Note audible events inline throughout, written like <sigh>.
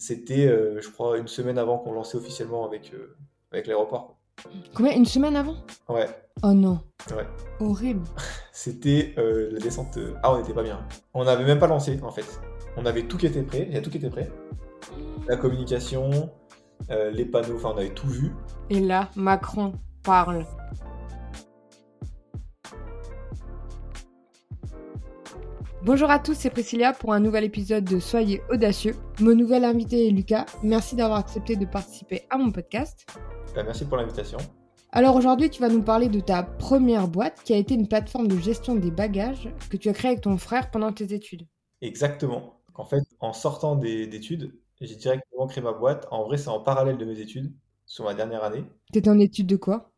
C'était, euh, je crois, une semaine avant qu'on lançait officiellement avec, euh, avec l'aéroport. Combien Une semaine avant? Ouais, Oh non. ouais. Horrible. <laughs> C'était euh, la descente. Ah, on n'était pas bien. On n'avait même pas lancé, en fait. On avait tout qui était prêt. Il y a tout qui était prêt. La communication, les panneaux, enfin, on avait tout vu. Et là, Macron parle. Bonjour à tous, c'est Priscilla pour un nouvel épisode de Soyez audacieux. Mon nouvel invité est Lucas. Merci d'avoir accepté de participer à mon podcast. Bah, merci pour l'invitation. Alors aujourd'hui, tu vas nous parler de ta première boîte qui a été une plateforme de gestion des bagages que tu as créée avec ton frère pendant tes études. Exactement. En fait, en sortant des- d'études, j'ai directement créé ma boîte. En vrai, c'est en parallèle de mes études, sur ma dernière année. T'étais en études de quoi?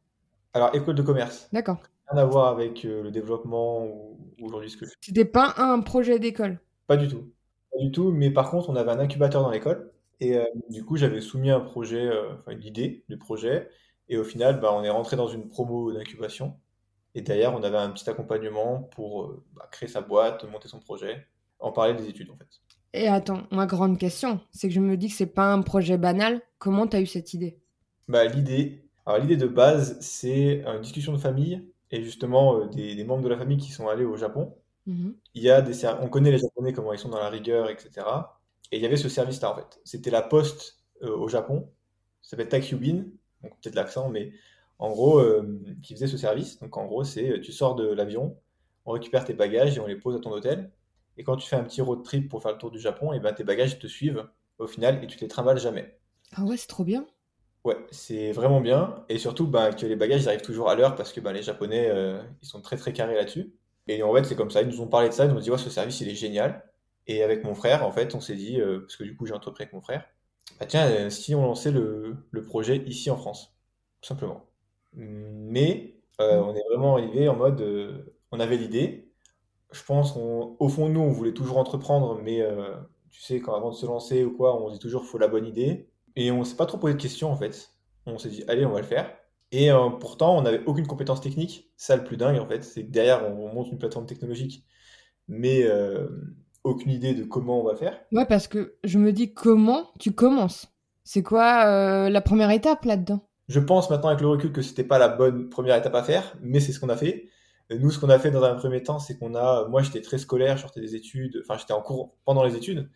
Alors, école de commerce. D'accord. Rien à voir avec euh, le développement ou ou aujourd'hui ce que je fais. C'était pas un projet d'école? Pas du tout. Pas du tout, mais par contre, on avait un incubateur dans l'école. Et euh, du coup, j'avais soumis un projet, euh, enfin une idée du projet. Et au final, bah, on est rentré dans une promo d'incubation. Et derrière, on avait un petit accompagnement pour bah, créer sa boîte, monter son projet, en parler des études en fait. Et attends, ma grande question, c'est que je me dis que c'est pas un projet banal. Comment t'as eu cette idée? Bah, l'idée, alors l'idée de base, c'est une discussion de famille et justement euh, des, des membres de la famille qui sont allés au Japon. Mhm. Il y a des on connaît les Japonais comment ils sont dans la rigueur, etc. Et il y avait ce service-là en fait. C'était la poste euh, au Japon. Ça s'appelle Takyubin, donc peut-être l'accent, mais en gros, euh, qui faisait ce service. Donc en gros, c'est tu sors de l'avion, on récupère tes bagages et on les pose à ton hôtel. Et quand tu fais un petit road trip pour faire le tour du Japon, et ben tes bagages te suivent au final et tu te les trimbales jamais. Ah ouais, c'est trop bien. Ouais, c'est vraiment bien. Et surtout, bah, que les bagages ils arrivent toujours à l'heure parce que bah, les Japonais, euh, ils sont très très carrés là-dessus. Et en fait, c'est comme ça. Ils nous ont parlé de ça. Ils nous ont dit, ouais, ce service, il est génial. Et avec mon frère, en fait, on s'est dit, euh, parce que du coup, j'ai entrepris avec mon frère, bah, tiens, euh, si on lançait le, le projet ici en France, tout simplement. Mais euh, on est vraiment arrivé en mode, on avait l'idée. Je pense qu'au fond de nous, on voulait toujours entreprendre, mais tu sais, quand avant de se lancer ou quoi, on dit toujours, faut la bonne idée. Et on s'est pas trop posé de questions en fait. On s'est dit, allez, on va le faire. Et euh, pourtant, on n'avait aucune compétence technique. Ça, le plus dingue en fait, c'est que derrière, on, on monte une plateforme technologique, mais euh, aucune idée de comment on va faire. Ouais, parce que je me dis comment tu commences? C'est quoi euh, la première étape là-dedans? Je pense maintenant avec le recul que c'était pas la bonne première étape à faire, mais c'est ce qu'on a fait. Nous, ce qu'on a fait dans un premier temps, c'est qu'on a, moi, j'étais très scolaire, je sortais des études, enfin, j'étais en cours pendant les études.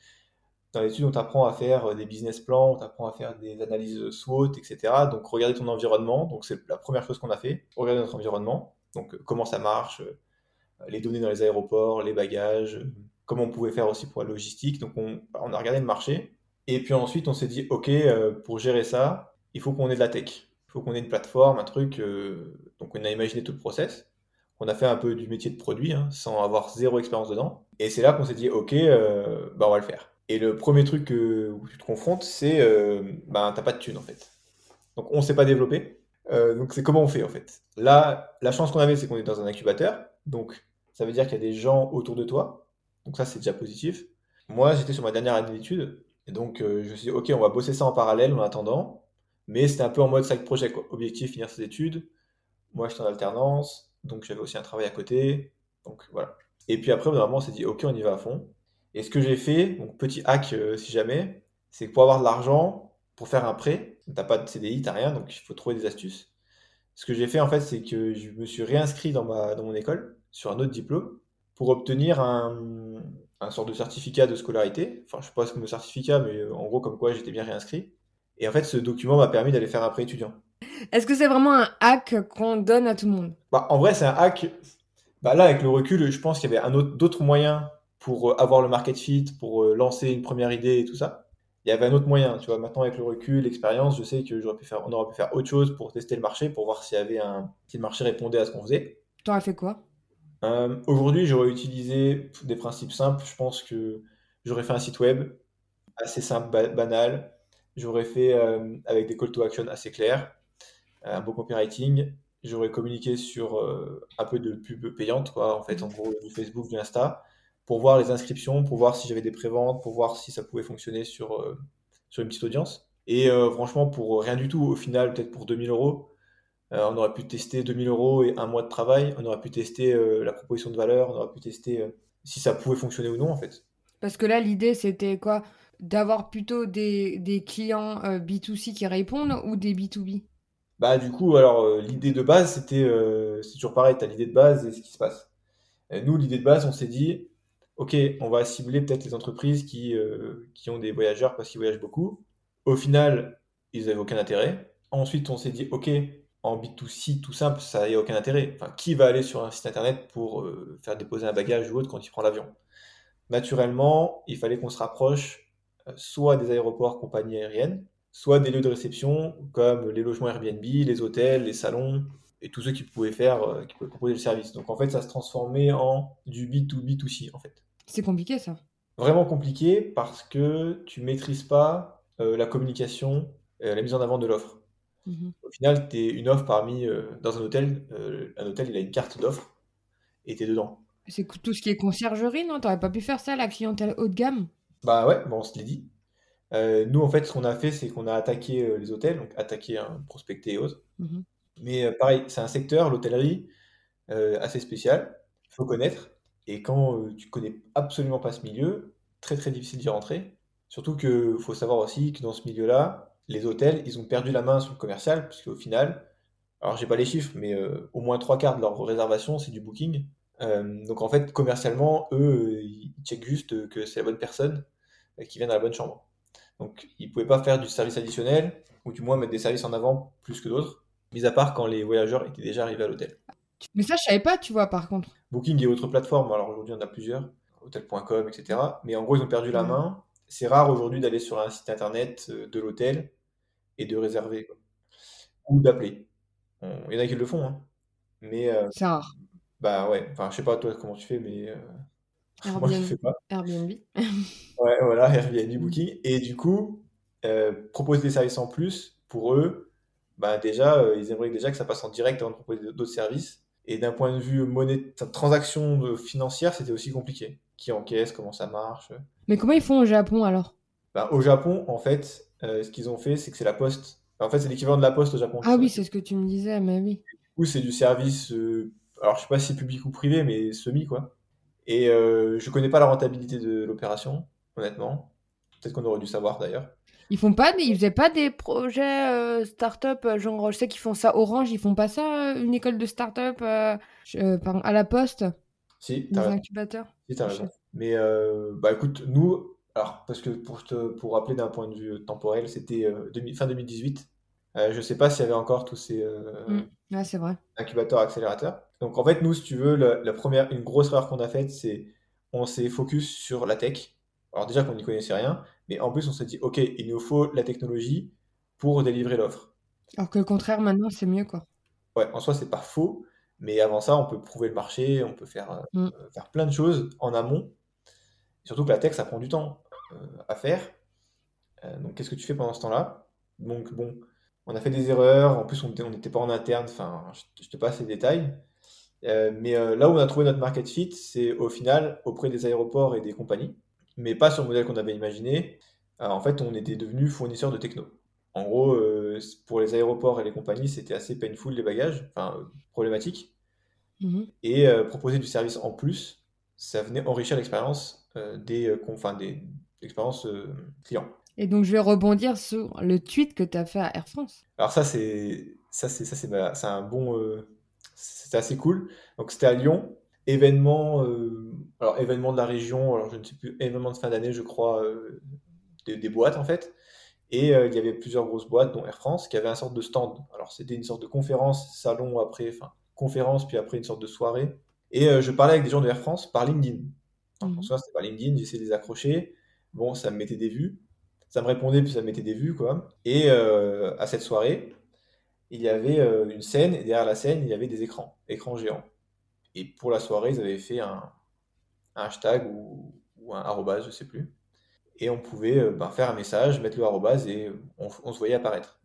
Dans les études, on t'apprend à faire euh, des business plans, on t'apprend à faire des analyses SWOT, etc. Donc, regarder ton environnement. Donc, c'est la première chose qu'on a fait. Regarder notre environnement. Donc, euh, comment ça marche, euh, les données dans les aéroports, les bagages, comment on pouvait faire aussi pour la logistique. Donc, on, bah, on a regardé le marché. Et puis ensuite, on s'est dit, OK, pour gérer ça, il faut qu'on ait de la tech. Il faut qu'on ait une plateforme, un truc. Donc, on a imaginé tout le process. On a fait un peu du métier de produit, hein, sans avoir zéro expérience dedans. Et c'est là qu'on s'est dit, OK, euh, bah, on va le faire. Et le premier truc que- où tu te confrontes, c'est, euh, bah, t'as pas de thune, en fait. Donc, on sait pas développer. Euh, donc, c'est comment on fait, en fait? Là, la chance qu'on avait, c'est qu'on est dans un incubateur. Donc, ça veut dire qu'il y a des gens autour de toi. Donc, ça, c'est déjà positif. Moi, j'étais sur ma dernière année d'études. Et donc, euh, je me suis dit, OK, on va bosser ça en parallèle en attendant. Mais c'était un peu en mode side project, quoi. Objectif, finir ses études. Moi, j'étais en alternance. Donc, j'avais aussi un travail à côté. Donc, voilà. Et puis après, vraiment, on s'est dit, OK, on y va à fond. Et ce que j'ai fait, donc petit hack euh, si jamais, c'est que pour avoir de l'argent, pour faire un prêt, t'as pas de CDI, t'as rien, donc il faut trouver des astuces. Ce que j'ai fait en fait, c'est que je me suis réinscrit dans ma, dans mon école sur un autre diplôme pour obtenir un, un sort de certificat de scolarité. Enfin, je sais pas ce que le certificat, mais euh, en gros, comme quoi j'étais bien réinscrit. Et en fait, ce document m'a permis d'aller faire un prêt étudiant. Est-ce que c'est vraiment un hack qu'on donne à tout le monde? Bah, en vrai, c'est un hack. Bah, là, avec le recul, je pense qu'il y avait un autre, d'autres moyens pour euh, avoir le market fit, pour euh, lancer une première idée et tout ça. Il y avait un autre moyen, tu vois. Maintenant, avec le recul, l'expérience, je sais que j'aurais pu faire, on aurait pu faire autre chose pour tester le marché, pour voir s'il y avait un, si le marché répondait à ce qu'on faisait. T'aurais fait quoi? Euh, aujourd'hui, j'aurais utilisé des principes simples. Je pense que j'aurais fait un site web assez simple, ba- banal. J'aurais fait euh, avec des call to action assez clairs, un beau copywriting. J'aurais communiqué sur euh, un peu de pub payante, quoi, en fait, en gros, du Facebook, du Insta, pour voir les inscriptions, pour voir si j'avais des préventes, pour voir si ça pouvait fonctionner sur, euh, sur une petite audience. Et euh, franchement, pour rien du tout, au final, peut-être pour 2000 euros, euh, on aurait pu tester 2000 euros et un mois de travail. On aurait pu tester la proposition de valeur. On aurait pu tester si ça pouvait fonctionner ou non, en fait. Parce que là, l'idée, c'était quoi? D'avoir plutôt des, des clients euh, B2C qui répondent ou des B2B Bah du coup, alors l'idée de base, c'était, c'est toujours pareil, tu as l'idée de base et ce qui se passe. Nous, l'idée de base, on s'est dit, ok, on va cibler peut-être les entreprises qui, euh, qui ont des voyageurs parce qu'ils voyagent beaucoup. Au final, ils n'avaient aucun intérêt. Ensuite, on s'est dit, ok, en B2C, tout simple, ça n'a aucun intérêt. Enfin, qui va aller sur un site internet pour euh, faire déposer un bagage ou autre quand il prend l'avion? Naturellement, il fallait qu'on se rapproche euh, soit des aéroports, compagnies aériennes, soit des lieux de réception comme les logements Airbnb, les hôtels, les salons et tous ceux qui pouvaient faire, qui pouvaient proposer le service. Donc en fait, ça se transformait en du B2B2C en fait. C'est compliqué ça. Vraiment compliqué parce que tu maîtrises pas euh, la communication, euh, la mise en avant de l'offre. Mhm. Au final, tu es une offre parmi euh, dans un hôtel, euh, un hôtel, il a une carte d'offre et tu es dedans. C'est tout ce qui est conciergerie, non? T'aurais pas pu faire ça, la clientèle haut de gamme? Bah ouais, bon, on se l'est dit. Nous, en fait, ce qu'on a fait, c'est qu'on a attaqué les hôtels, donc attaqué, hein, prospecté et autres. Mhm. Mais pareil, c'est un secteur, l'hôtellerie, assez spécial. Il faut connaître. Et quand euh, tu connais absolument pas ce milieu, très très difficile d'y rentrer. Surtout que faut savoir aussi que dans ce milieu-là, les hôtels, ils ont perdu la main sur le commercial, puisque au final, alors j'ai pas les chiffres, mais euh, au moins trois quarts de leur réservation, c'est du booking. Euh, donc en fait, commercialement, eux, ils checkent juste que c'est la bonne personne qui vient dans la bonne chambre. Donc ils pouvaient pas faire du service additionnel, ou du moins mettre des services en avant plus que d'autres, mis à part quand les voyageurs étaient déjà arrivés à l'hôtel. Mais ça, je savais pas, tu vois, par contre. Booking et autres plateformes, alors aujourd'hui on en a plusieurs, hotel.com, etc. Mais en gros, ils ont perdu la Ouais. main. C'est rare aujourd'hui d'aller sur un site internet euh, de l'hôtel et de réserver, quoi. Ou d'appeler. Il y en a qui le font, hein. Mais euh, C'est rare. bah ouais, enfin je sais pas toi comment tu fais, mais euh, <laughs> moi je le Airbnb. fais pas. Airbnb. <laughs> Ouais, voilà, Airbnb Booking. Et du coup, euh, proposer des services en plus, pour eux, bah déjà, euh, ils aimeraient déjà que ça passe en direct avant de proposer d'autres services. Et d'un point de vue monnaie, transaction de- financière, c'était aussi compliqué. Qui encaisse, comment ça marche. Mais comment ils font au Japon alors? Bah, au Japon, en fait, euh, ce qu'ils ont fait, c'est que c'est la poste. En fait, c'est l'équivalent de la poste au Japon. Ah oui, c'est ce que tu me disais, mais oui. Du coup, c'est du service, euh, alors je sais pas si public ou privé, mais semi, quoi. Et euh, je connais pas la rentabilité de l'opération, honnêtement. Peut-être qu'on aurait dû savoir d'ailleurs. Ils font pas, ils faisaient pas des projets euh, start-up, euh, genre je sais qu'ils font ça Orange, ils font pas ça, euh, une école de start-up euh, pardon, à la poste, Si, t'as incubateurs? Si, t'as raison. Mais bah écoute, nous, alors parce que pour te pour rappeler d'un point de vue temporel, c'était fin 2018. Euh, je sais pas s'il y avait encore tous ces euh, Mm. Ouais, c'est vrai. incubateurs, accélérateurs. Donc en fait, nous, si tu veux, la, la première, une grosse erreur qu'on a faite, c'est on s'est focus sur la tech. Alors déjà qu'on n'y connaissait rien, mais en plus on s'est dit, ok, il nous faut la technologie pour délivrer l'offre. Alors que le contraire, maintenant, c'est mieux, quoi. Ouais, en soi, c'est pas faux, mais avant ça, on peut prouver le marché, on peut faire, euh, Mm. euh, faire plein de choses en amont. Surtout que la tech, ça prend du temps euh, à faire. Euh, donc, qu'est-ce que tu fais pendant ce temps-là? Donc, bon, on a fait des erreurs. En plus, on était- on n'était pas en interne. Enfin, je, je te passe les détails. Mais là où on a trouvé notre market fit, c'est au final auprès des aéroports et des compagnies, mais pas sur le modèle qu'on avait imaginé. Euh, en fait, on était devenu fournisseur de techno. En gros, euh, pour les aéroports et les compagnies, c'était assez painful les bagages, enfin euh, problématique. Mhm. Et euh, proposer du service en plus, ça venait enrichir l'expérience des, euh, con- enfin, des l'expérience euh, client. Et donc, je vais rebondir sur le tweet que tu as fait à Air France. Alors ça, c'est ça, c'est ça, c'est un bon, c'était assez cool. Donc c'était à Lyon, événement, euh, alors événement de la région, alors je ne sais plus, événement de fin d'année, je crois, euh, des, des boîtes en fait. Et euh, il y avait plusieurs grosses boîtes, dont Air France, qui avaient un sorte de stand. Alors c'était une sorte de conférence, salon après, enfin conférence, puis après une sorte de soirée. Et euh, je parlais avec des gens de Air France par LinkedIn. Pour ça, c'était par LinkedIn, j'essayais de les accrocher. Bon, ça me mettait des vues. Ça me répondait, puis ça me mettait des vues, quoi. Et à cette soirée, il y avait une scène, et derrière la scène, il y avait des écrans, écrans géants. Et pour la soirée, ils avaient fait un, hashtag ou, un arrobase, je sais plus. Et on pouvait euh, ben, faire un message, mettre le arrobase et on, se voyait apparaître.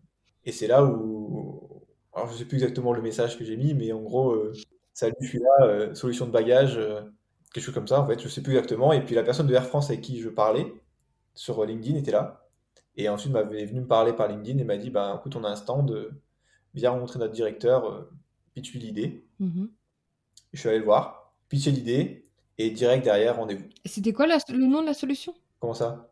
Et c'est là où, alors je sais plus exactement le message que j'ai mis, mais en gros, euh, salut, je suis là, euh, solution de bagage, quelque chose comme ça, en fait, je sais plus exactement. Et puis la personne de Air France avec qui je parlais sur LinkedIn était là. Et ensuite, m'avait venu me parler par LinkedIn et m'a dit, bah, écoute, on a un stand, viens rencontrer notre directeur, pitch lui l'idée. Mhm. Je suis allé le voir, pitcher l'idée, et direct derrière, rendez-vous. C'était quoi la- le nom de la solution? Comment ça?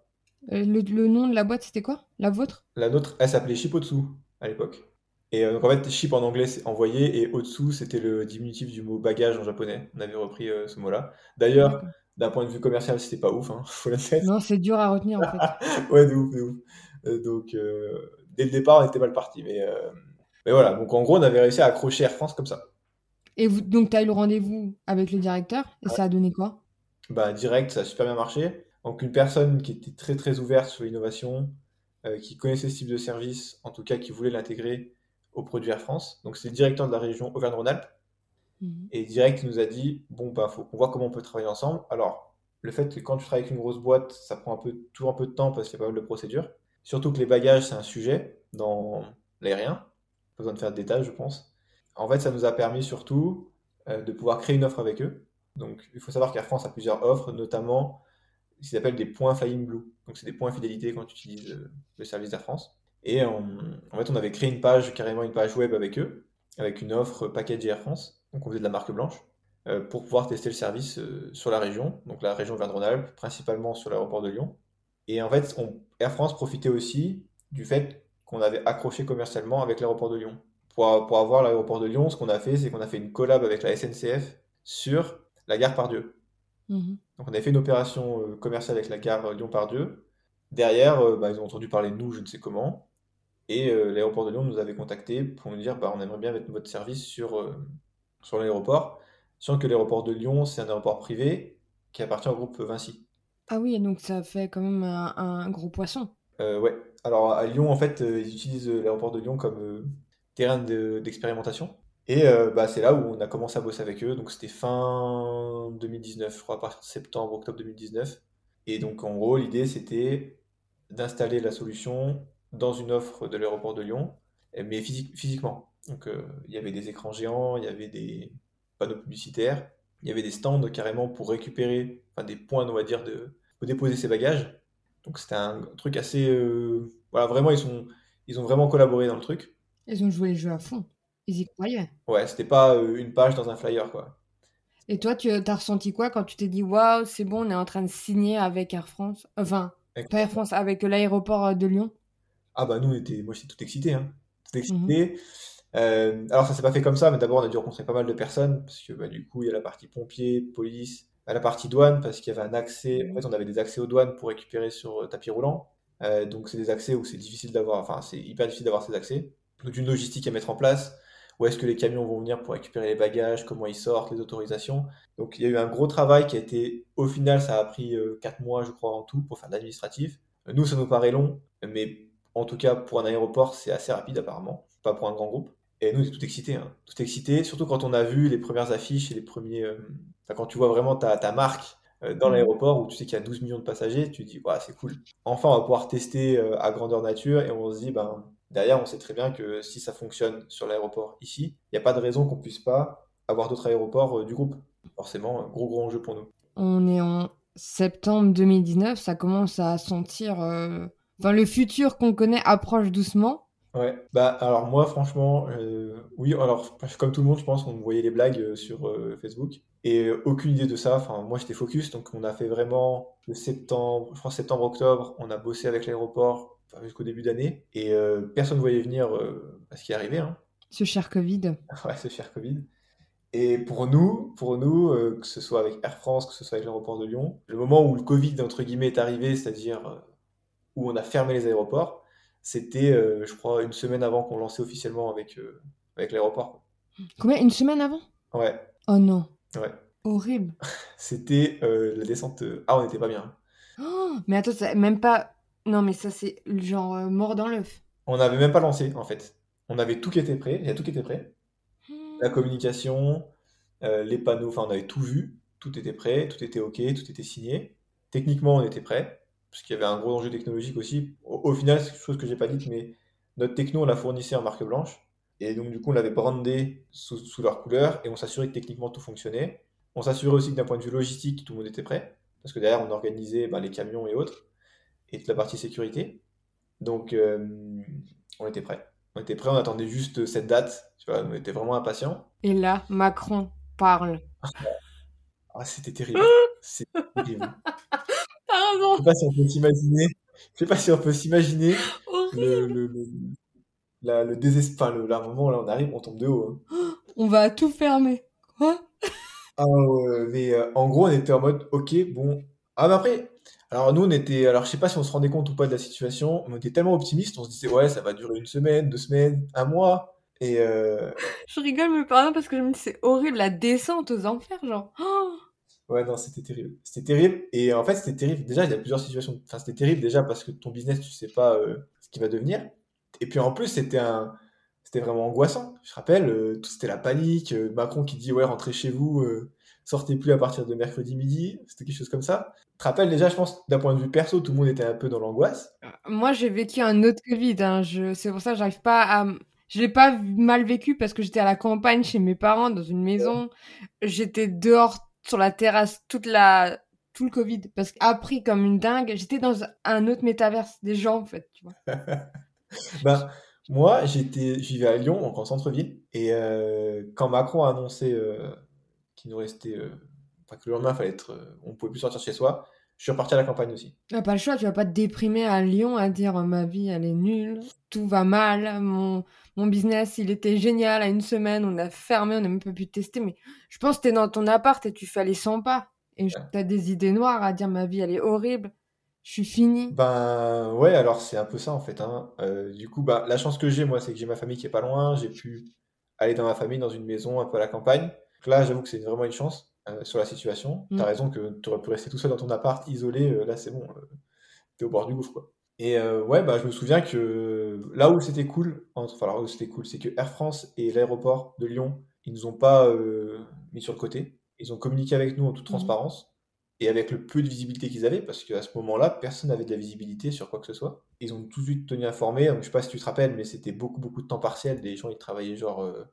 Euh, Le, le nom de la boîte, c'était quoi? La vôtre? La nôtre, elle s'appelait Shipotsu à l'époque. Et euh, donc en fait, ship en anglais, c'est envoyé, et otsu, c'était le diminutif du mot bagage en japonais. On avait repris euh, ce mot-là. D'ailleurs, d'un point de vue commercial, c'était pas ouf, hein, <laughs> faut. Non, c'est dur à retenir en fait. <laughs> Ouais, de ouf, de ouf. Donc, dès le départ, on était mal parti. Mais, mais voilà, donc en gros, on avait réussi à accrocher Air France comme ça. Et vous, donc, tu as eu le rendez-vous avec le directeur et Ouais. ça a donné quoi? Bah, direct, ça a super bien marché. Donc, une personne qui était très très ouverte sur l'innovation, euh, qui connaissait ce type de service, en tout cas qui voulait l'intégrer au produit Air France. Donc, c'est le directeur de la région Auvergne-Rhône-Alpes. Mhm. Et direct, il nous a dit, bon, bah, faut qu'on voit comment on peut travailler ensemble. Alors, le fait que quand tu travailles avec une grosse boîte, ça prend un peu, toujours un peu de temps parce qu'il y a pas mal de procédures. Surtout que les bagages, c'est un sujet dans l'aérien. Pas besoin de faire de détails, je pense. En fait, ça nous a permis surtout euh, de pouvoir créer une offre avec eux. Donc, il faut savoir qu'Air France a plusieurs offres, notamment ce qu'ils appellent des points Flying Blue. Donc, c'est des points fidélité quand tu utilises euh, le service d'Air France. Et on- en fait, on avait créé une page, carrément une page web avec eux, avec une offre package Air France. Donc, on faisait de la marque blanche euh, pour pouvoir tester le service sur la région, donc la région Auvergne-Rhône-Alpes, principalement sur l'aéroport de Lyon. Et en fait, on- Air France profitait aussi du fait qu'on avait accroché commercialement avec l'aéroport de Lyon. Pour, pour avoir l'aéroport de Lyon, ce qu'on a fait, c'est qu'on a fait une collab avec la SNCF sur la gare Pardieu. Mhm. Donc on avait fait une opération euh, commerciale avec la gare Lyon-Pardieu. Derrière, euh, bah, ils ont entendu parler de nous, je ne sais comment. Et euh, l'aéroport de Lyon nous avait contacté pour nous dire bah, on aimerait bien mettre votre service sur, euh, sur l'aéroport. Sachant que l'aéroport de Lyon, c'est un aéroport privé qui appartient au groupe Vinci. Ah oui, donc ça fait quand même un, un gros poisson. Euh, ouais. Alors à Lyon, en fait, euh, ils utilisent euh, l'aéroport de Lyon comme terrain de- d'expérimentation. Et euh, bah, c'est là où on a commencé à bosser avec eux. Donc c'était fin 2019, je crois, à partir de septembre, octobre 2019. Et donc en gros, l'idée c'était d'installer la solution dans une offre de l'aéroport de Lyon, eh, mais physi- physiquement. Donc euh, il y avait des écrans géants, il y avait des panneaux publicitaires, il y avait des stands carrément pour récupérer, des points, on va dire, de, pour déposer ses bagages. Donc c'était un truc assez... euh, Voilà, vraiment, ils sont, ils ont vraiment collaboré dans le truc. Ils ont joué le jeu à fond. Ils y croyaient. Ouais, c'était pas euh, une page dans un flyer, quoi. Et toi, tu as ressenti quoi quand tu t'es dit waouh, c'est bon, on est en train de signer avec Air France Enfin, Avec- pas Air France, avec l'aéroport euh, de Lyon? Ah bah nous, on était... moi j'étais tout excité, hein. Tout Mhm. excité. Euh, alors ça s'est pas fait comme ça, mais d'abord on a dû rencontrer pas mal de personnes, parce que bah, du coup il y a la partie pompier, police, bah, la partie douane, parce qu'il y avait un accès, en fait on avait des accès aux douanes pour récupérer sur tapis roulant. Euh, donc c'est des accès où c'est difficile d'avoir, enfin c'est hyper difficile d'avoir ces accès. Donc une logistique à mettre en place, où est-ce que les camions vont venir pour récupérer les bagages, comment ils sortent, les autorisations? Donc il y a eu un gros travail qui a été, au final ça a pris 4 mois je crois en tout pour faire de l'administratif. Euh, Nous ça nous paraît long, mais en tout cas pour un aéroport c'est assez rapide apparemment, pas pour un grand groupe. Et nous, on était tout excités, hein. Tout excités, surtout quand on a vu les premières affiches et les premiers. euh, enfin, quand tu vois vraiment ta, ta marque euh, dans Mhm. l'aéroport où tu sais qu'il y a 12 millions de passagers, tu te dis, ouais, c'est cool. Enfin, on va pouvoir tester euh, à grandeur nature et on se dit, ben, derrière, on sait très bien que si ça fonctionne sur l'aéroport ici, il n'y a pas de raison qu'on puisse pas avoir d'autres aéroports euh, du groupe. Forcément, un gros, gros enjeu pour nous. On est en septembre 2019, ça commence à sentir. euh, Enfin, le futur qu'on connaît approche doucement. Ouais, bah alors moi franchement, euh, oui, alors comme tout le monde, je pense qu'on voyait les blagues sur euh, Facebook et aucune idée de ça. Enfin, moi j'étais focus, donc on a fait vraiment le septembre, je crois septembre-octobre, on a bossé avec l'aéroport enfin, jusqu'au début d'année et euh, personne ne voyait venir euh, ce qui est arrivé, hein. Ce cher Covid. <laughs> Ouais, ce cher Covid. Et pour nous, pour nous, euh, que ce soit avec Air France, que ce soit avec l'aéroport de Lyon, le moment où le Covid entre guillemets est arrivé, c'est-à-dire euh, où on a fermé les aéroports, c'était, euh, je crois, une semaine avant qu'on lançait officiellement avec, avec l'aéroport. Combien? Une semaine avant? Ouais, Oh non. ouais. Horrible. <laughs> C'était la descente. Ah, on n'était pas bien. Oh, mais attends, même pas. Non, mais ça, c'est genre euh, mort dans l'œuf. On n'avait même pas lancé, en fait. On avait tout qui était prêt, il y a tout qui était prêt. La communication, euh, les panneaux, enfin, on avait tout vu, tout était prêt, tout était OK, tout était signé. Techniquement, on était prêt, parce qu'il y avait un gros enjeu technologique aussi. Au, au final, c'est quelque chose que j'ai pas dit, mais notre techno, on la fournissait en marque blanche. Et donc, du coup, on l'avait brandé sous, sous leur couleur et on s'assurait que techniquement tout fonctionnait. On s'assurait aussi que d'un point de vue logistique, tout le monde était prêt, parce que derrière, on organisait bah, les camions et autres, et toute la partie sécurité. Donc, euh, on était prêt. On était prêt, on attendait juste cette date. Tu vois, on était vraiment impatients. Et là, Macron parle. <laughs> Ah, c'était terrible. C'était terrible. <laughs> T'as Je sais pas si on peut s'imaginer. je sais pas si on peut s'imaginer <gasps> le, le, le, la- le désespoir, le, là, moment où là on arrive, on tombe de haut. hein. <gasps> On va tout fermer. Quoi? Ah, mais euh, en gros, on était en mode, ok, bon. Ah, mais après, alors nous, on était, alors je sais pas si on se rendait compte ou pas de la situation, mais on était tellement optimistes, on se disait, ouais, ça va durer une semaine, deux semaines, un mois. Et euh, <laughs> Je rigole, mais pardon, parce que je me dis, c'est horrible, la descente aux enfers, genre. Oh ouais, non, c'était terrible. C'était terrible. Et en fait, c'était terrible. Déjà, il y a plusieurs situations. Enfin, c'était terrible déjà parce que ton business, tu sais pas euh, ce qui va devenir. Et puis en plus, c'était un, c'était vraiment angoissant. Je rappelle, euh, tout c'était la panique. Macron qui dit, ouais, rentrez chez vous, sortez plus à partir de mercredi midi. C'était quelque chose comme ça. Tu te rappelles déjà, je pense, d'un point de vue perso, tout le monde était un peu dans l'angoisse. Moi, j'ai vécu un autre Covid. Hein. Je... C'est pour ça que j'arrive pas à. Je l'ai pas mal vécu parce que j'étais à la campagne chez mes parents dans une maison. J'étais dehors sur la terrasse toute la tout le Covid parce qu'après comme une dingue, j'étais dans un autre métaverse des gens en fait, tu vois. <laughs> Ben, moi, j'étais, je vivais à Lyon, donc en centre-ville. Et euh, quand Macron a annoncé euh, qu'il nous restait, euh, enfin, que le lendemain, fallait être, euh, on pouvait plus sortir chez soi, je suis reparti à la campagne aussi. T'as pas le choix, tu vas pas te déprimer à Lyon à dire oh, ma vie elle est nulle, tout va mal, mon, mon business il était génial à une semaine, on a fermé, on n'a même pas pu tester, mais je pense que t'es dans ton appart et tu fais les 100 pas. Et je- t'as des idées noires à dire ma vie elle est horrible, je suis finie. Ben ouais, alors c'est un peu ça en fait. Hein. Euh, du coup, bah, la chance que j'ai, moi, c'est que j'ai ma famille qui est pas loin. J'ai pu aller dans ma famille, dans une maison un peu à la campagne. Donc là, j'avoue que c'est vraiment une chance euh, sur la situation. Mm. T'as raison que tu aurais pu rester tout seul dans ton appart, isolé. euh, là, c'est bon, euh, t'es au bord du gouffre, quoi. Et ouais, bah, je me souviens que là où c'était cool, entre, enfin, là où c'était cool, c'est que Air France et l'aéroport de Lyon, ils nous ont pas mis sur le côté. Ils ont communiqué avec nous en toute Mhm. transparence et avec le peu de visibilité qu'ils avaient, parce qu'à ce moment-là, personne n'avait de la visibilité sur quoi que ce soit. Ils ont tout de suite tenu informé. Donc, je sais pas si tu te rappelles, mais c'était beaucoup, beaucoup de temps partiel. Des gens, ils travaillaient genre euh,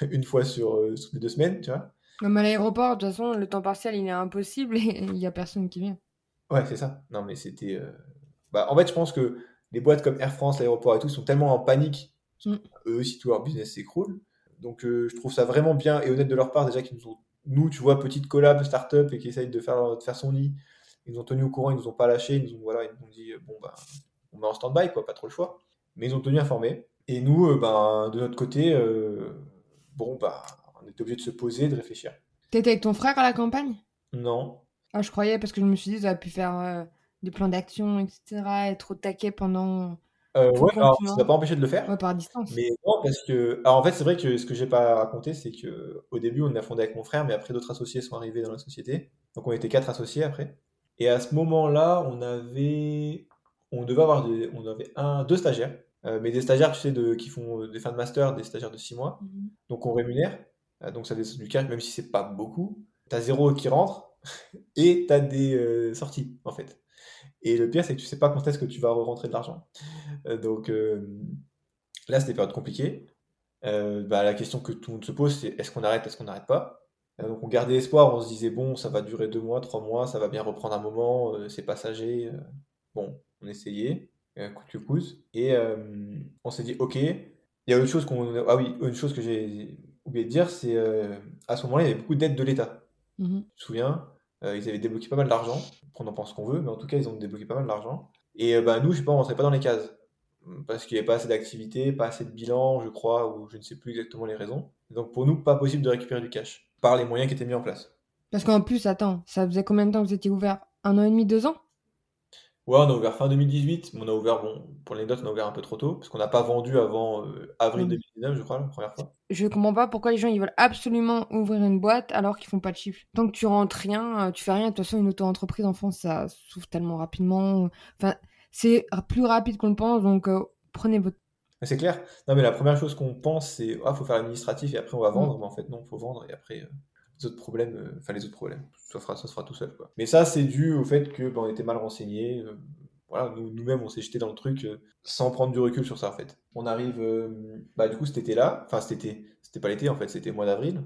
<laughs> une fois sur euh, toutes les deux semaines, tu vois. Même à l'aéroport, de toute façon, le temps partiel il est impossible et <laughs> il y a personne qui vient. Ouais, c'est ça. Non, mais c'était. euh, Bah, en fait, je pense que les boîtes comme Air France, l'aéroport et tout sont tellement en panique. Mm. Eux aussi, tout leur business s'écroule. Donc, euh, je trouve ça vraiment bien et honnête de leur part, déjà qu'ils nous ont, nous, tu vois, petite collab start-up et qui essayent de faire, de faire son nid. Ils nous ont tenu au courant, ils nous ont pas lâché. Ils nous ont, voilà, ils nous ont dit, bon, bah, on met en stand-by, quoi, pas trop le choix. Mais ils ont tenu informés. Et nous, euh, ben, de notre côté, euh, bon, bah, on était obligé de se poser, de réfléchir. T'étais avec ton frère à la campagne? Non, Ah, je croyais parce que je me suis dit, ça a pu faire euh, des plans d'action, etc. Être au taquet pendant. Euh, ouais, alors, ça n'a pas empêché de le faire? Ouais, par distance. Mais non, parce que. Alors en fait, c'est vrai que ce que j'ai pas raconté, c'est que au début, on a fondé avec mon frère, mais après, d'autres associés sont arrivés dans la société. Donc on était quatre associés après. Et à ce moment-là, on avait. On devait avoir des... on avait un, deux stagiaires. Euh, mais des stagiaires, tu sais, de... qui font euh, des fins de master, des stagiaires de six mois. Mhm. Donc on rémunère. Euh, donc ça descend du cash, même si c'est pas beaucoup. T'as zéro qui rentre <laughs> et t'as des euh, sorties, en fait. Et le pire, c'est que tu sais pas quand est-ce que tu vas rentrer de l'argent. Donc là, c'était une période compliquée. Euh, bah, la question que tout le monde se pose, c'est est-ce qu'on arrête, est-ce qu'on n'arrête pas? Donc on gardait espoir, on se disait bon, ça va durer deux mois, trois mois, ça va bien reprendre un moment, c'est passager. bon, on essayait, euh, coûte que coûte, et euh, on s'est dit ok. Il y a autre chose qu'on, ah oui, une chose que j'ai oublié de dire, c'est euh, à ce moment-là, il y avait beaucoup d'aides de l'État. Je me souviens, ils avaient débloqué pas mal d'argent, qu'on en pense ce qu'on veut, mais en tout cas, ils ont débloqué pas mal d'argent. Et bah, nous, je sais pas, on rentrait pas dans les cases. Parce qu'il n'y avait pas assez d'activité, pas assez de bilan, je crois, ou je ne sais plus exactement les raisons. Donc pour nous, pas possible de récupérer du cash, par les moyens qui étaient mis en place. Parce qu'en plus, attends, ça faisait combien de temps que vous étiez ouvert? Un an et demi, deux ans? Ouais, on a ouvert fin 2018, mais on a ouvert, bon, pour l'anecdote, on a ouvert un peu trop tôt, parce qu'on n'a pas vendu avant euh, avril Mhm. 2019, je crois, la première fois. Je comprends pas pourquoi les gens ils veulent absolument ouvrir une boîte alors qu'ils font pas de chiffre. Tant que tu rentres rien, euh, tu fais rien. De toute façon, une auto-entreprise en France, ça s'ouvre tellement rapidement. Enfin, c'est plus rapide qu'on le pense, donc euh, prenez votre. C'est clair. Non, mais la première chose qu'on pense, c'est ah, faut faire l'administratif et après on va vendre. Mais en fait, non, faut vendre et après euh, les autres problèmes, euh, enfin les autres problèmes, ça se fera tout seul, quoi. Mais ça, c'est dû au fait que ben, on était mal renseignés. euh, voilà, nous, nous-mêmes, on s'est jeté dans le truc euh, sans prendre du recul sur ça, en fait. On arrive, bah du coup, cet été-là, enfin cet été, c'était pas l'été, en fait, c'était mois d'avril.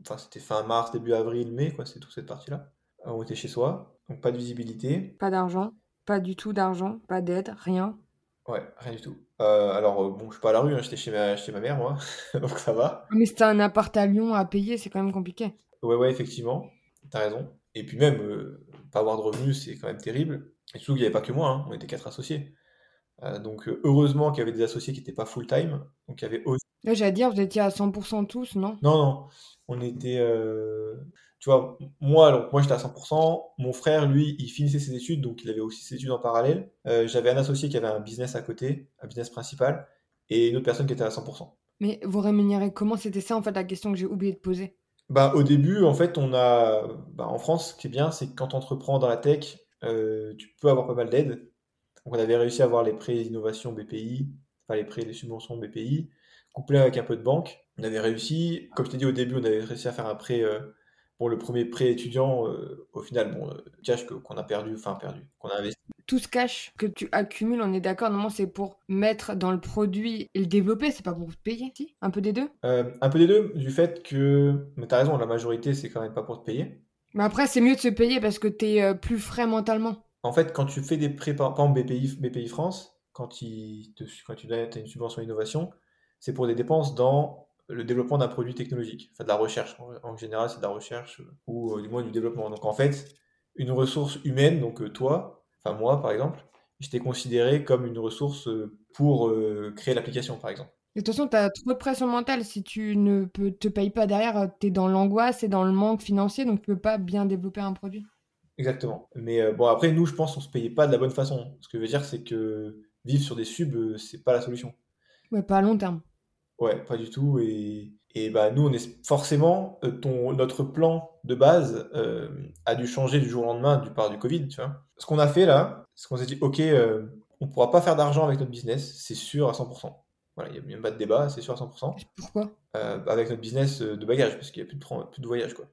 Enfin, c'était fin mars, début avril, mai, quoi, c'est toute cette partie-là. On était chez soi, donc pas de visibilité. Pas d'argent, pas du tout d'argent, pas d'aide, rien. Ouais, rien du tout. Euh, alors, euh, bon, je suis pas à la rue, hein, j'étais chez ma, chez ma mère, moi, <laughs> donc ça va. Mais t'as un appart à Lyon à payer, c'est quand même compliqué. Ouais, ouais, effectivement, t'as raison. Et puis même, euh, pas avoir de revenus, c'est quand même terrible. Et surtout qu'il n'y avait pas que moi, hein, on était quatre associés. Euh, donc heureusement qu'il y avait des associés qui n'étaient pas full-time. Donc il y avait aussi... J'allais dire, vous étiez à 100% tous, non? Non, non. On était... Tu vois, moi, alors, moi j'étais à 100%. Mon frère, lui, il finissait ses études, donc il avait aussi ses études en parallèle. J'avais un associé qui avait un business à côté, un business principal, et une autre personne qui était à 100%. Mais vous rémunérez comment? C'était ça, en fait, la question que j'ai oublié de poser. Bah, au début, en fait, on a, bah, en France, ce qui est bien, c'est que quand tu entreprends dans la tech, euh, tu peux avoir pas mal d'aides. Donc, on avait réussi à avoir les prêts innovation BPI, enfin les prêts, les subventions BPI, couplés avec un peu de banque. On avait réussi, comme je t'ai dit au début, on avait réussi à faire un prêt euh, pour le premier prêt étudiant, euh, au final, bon, euh, cash qu'on a perdu, enfin perdu, qu'on a investi. Tout ce cash que tu accumules, on est d'accord, normalement c'est pour mettre dans le produit et le développer, c'est pas pour te payer, si? Un peu des deux? Euh, Un peu des deux, du fait que, mais t'as raison, la majorité c'est quand même pas pour te payer. Mais après c'est mieux de se payer parce que t'es plus frais mentalement. En fait, quand tu fais des prêts, par exemple BPI, BPI France, quand, il te, quand tu as une subvention innovation, c'est pour des dépenses dans le développement d'un produit technologique, enfin de la recherche. En, général, c'est de la recherche euh, ou euh, du moins du développement. Donc en fait, une ressource humaine, donc euh, toi, enfin moi par exemple, je t'ai considéré comme une ressource pour créer l'application par exemple. De toute façon, tu as trop de pression mentale. Si tu ne peux, te payes pas derrière, tu es dans l'angoisse et dans le manque financier, donc tu peux pas bien développer un produit. Exactement. Mais bon, après, nous, je pense qu'on se payait pas de la bonne façon. Ce que je veux dire, c'est que vivre sur des subs, c'est pas la solution. Ouais, pas à long terme. Ouais, pas du tout. Et, et bah, nous, on est forcément, euh, ton, notre plan de base euh, a dû changer du jour au lendemain du part du Covid. Tu vois. Ce qu'on a fait là, c'est qu'on s'est dit, OK, euh, on pourra pas faire d'argent avec notre business, c'est sûr à 100%. Voilà, il n'y a même pas de débat, c'est sûr à 100%. Pourquoi? Avec notre business de bagage, parce qu'il n'y a plus de, plus de voyage. Quoi.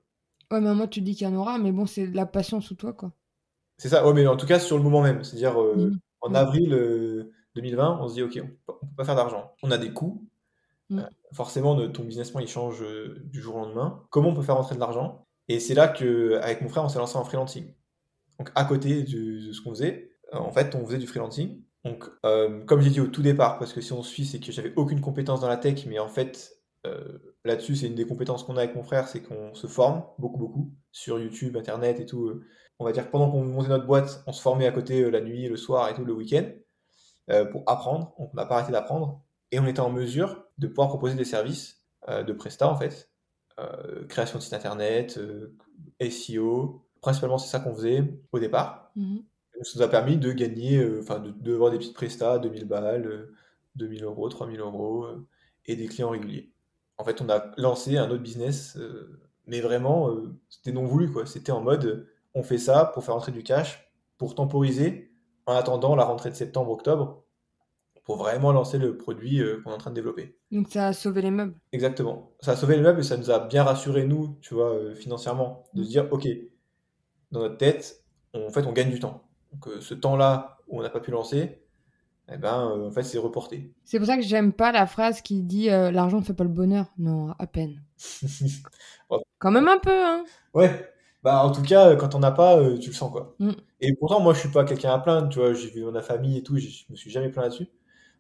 Ouais, mais moi, tu dis qu'il y en aura, mais bon, c'est de la passion sous toi. quoi. C'est ça, ouais, mais en tout cas, sur le moment même. C'est-à-dire, mmh. en avril 2020, on se dit, OK, on ne peut pas faire d'argent. On a des coûts, Mm. Euh, forcément, ton business plan il change euh, du jour au lendemain. Comment on peut faire rentrer de l'argent? Et c'est là que, avec mon frère, on s'est lancé en freelancing. Donc, à côté de, ce qu'on faisait, euh, en fait, on faisait du freelancing. Donc, comme j'ai dit au tout départ, parce que si on suit, c'est que j'avais aucune compétence dans la tech, mais en fait, là-dessus, c'est une des compétences qu'on a avec mon frère, c'est qu'on se forme beaucoup, beaucoup sur YouTube, Internet et tout. On va dire pendant qu'on montait notre boîte, on se formait à côté la nuit, le soir et tout, le week-end, pour apprendre. On n'a pas arrêté d'apprendre et on était en mesure de pouvoir proposer des services euh, de Presta en fait, euh, création de site internet, euh, SEO, principalement c'est ça qu'on faisait au départ. Mhm. Ça nous a permis de gagner, enfin de, de, avoir des petites prestats, 2000 balles, 2000 euros, 3000 euros et des clients réguliers. En fait, on a lancé un autre business, mais vraiment, c'était non voulu quoi. C'était en mode, on fait ça pour faire entrer du cash, pour temporiser en attendant la rentrée de septembre-octobre pour vraiment lancer le produit euh, qu'on est en train de développer. Donc ça a sauvé les meubles. Exactement. Ça a sauvé les meubles et ça nous a bien rassuré nous, tu vois, euh, financièrement, de se dire, ok, dans notre tête, on, en fait, on gagne du temps. Donc euh, ce temps-là où on n'a pas pu lancer, eh ben, en fait, c'est reporté. C'est pour ça que j'aime pas la phrase qui dit l'argent ne fait pas le bonheur. Non, à peine. <laughs> Quand même un peu, hein. Ouais. Bah, en tout cas, quand on n'a pas, tu le sens, quoi. Mm. Et pourtant, moi, je suis pas quelqu'un à plaindre, tu vois, j'ai vu la famille et tout, je me suis jamais plaint là-dessus.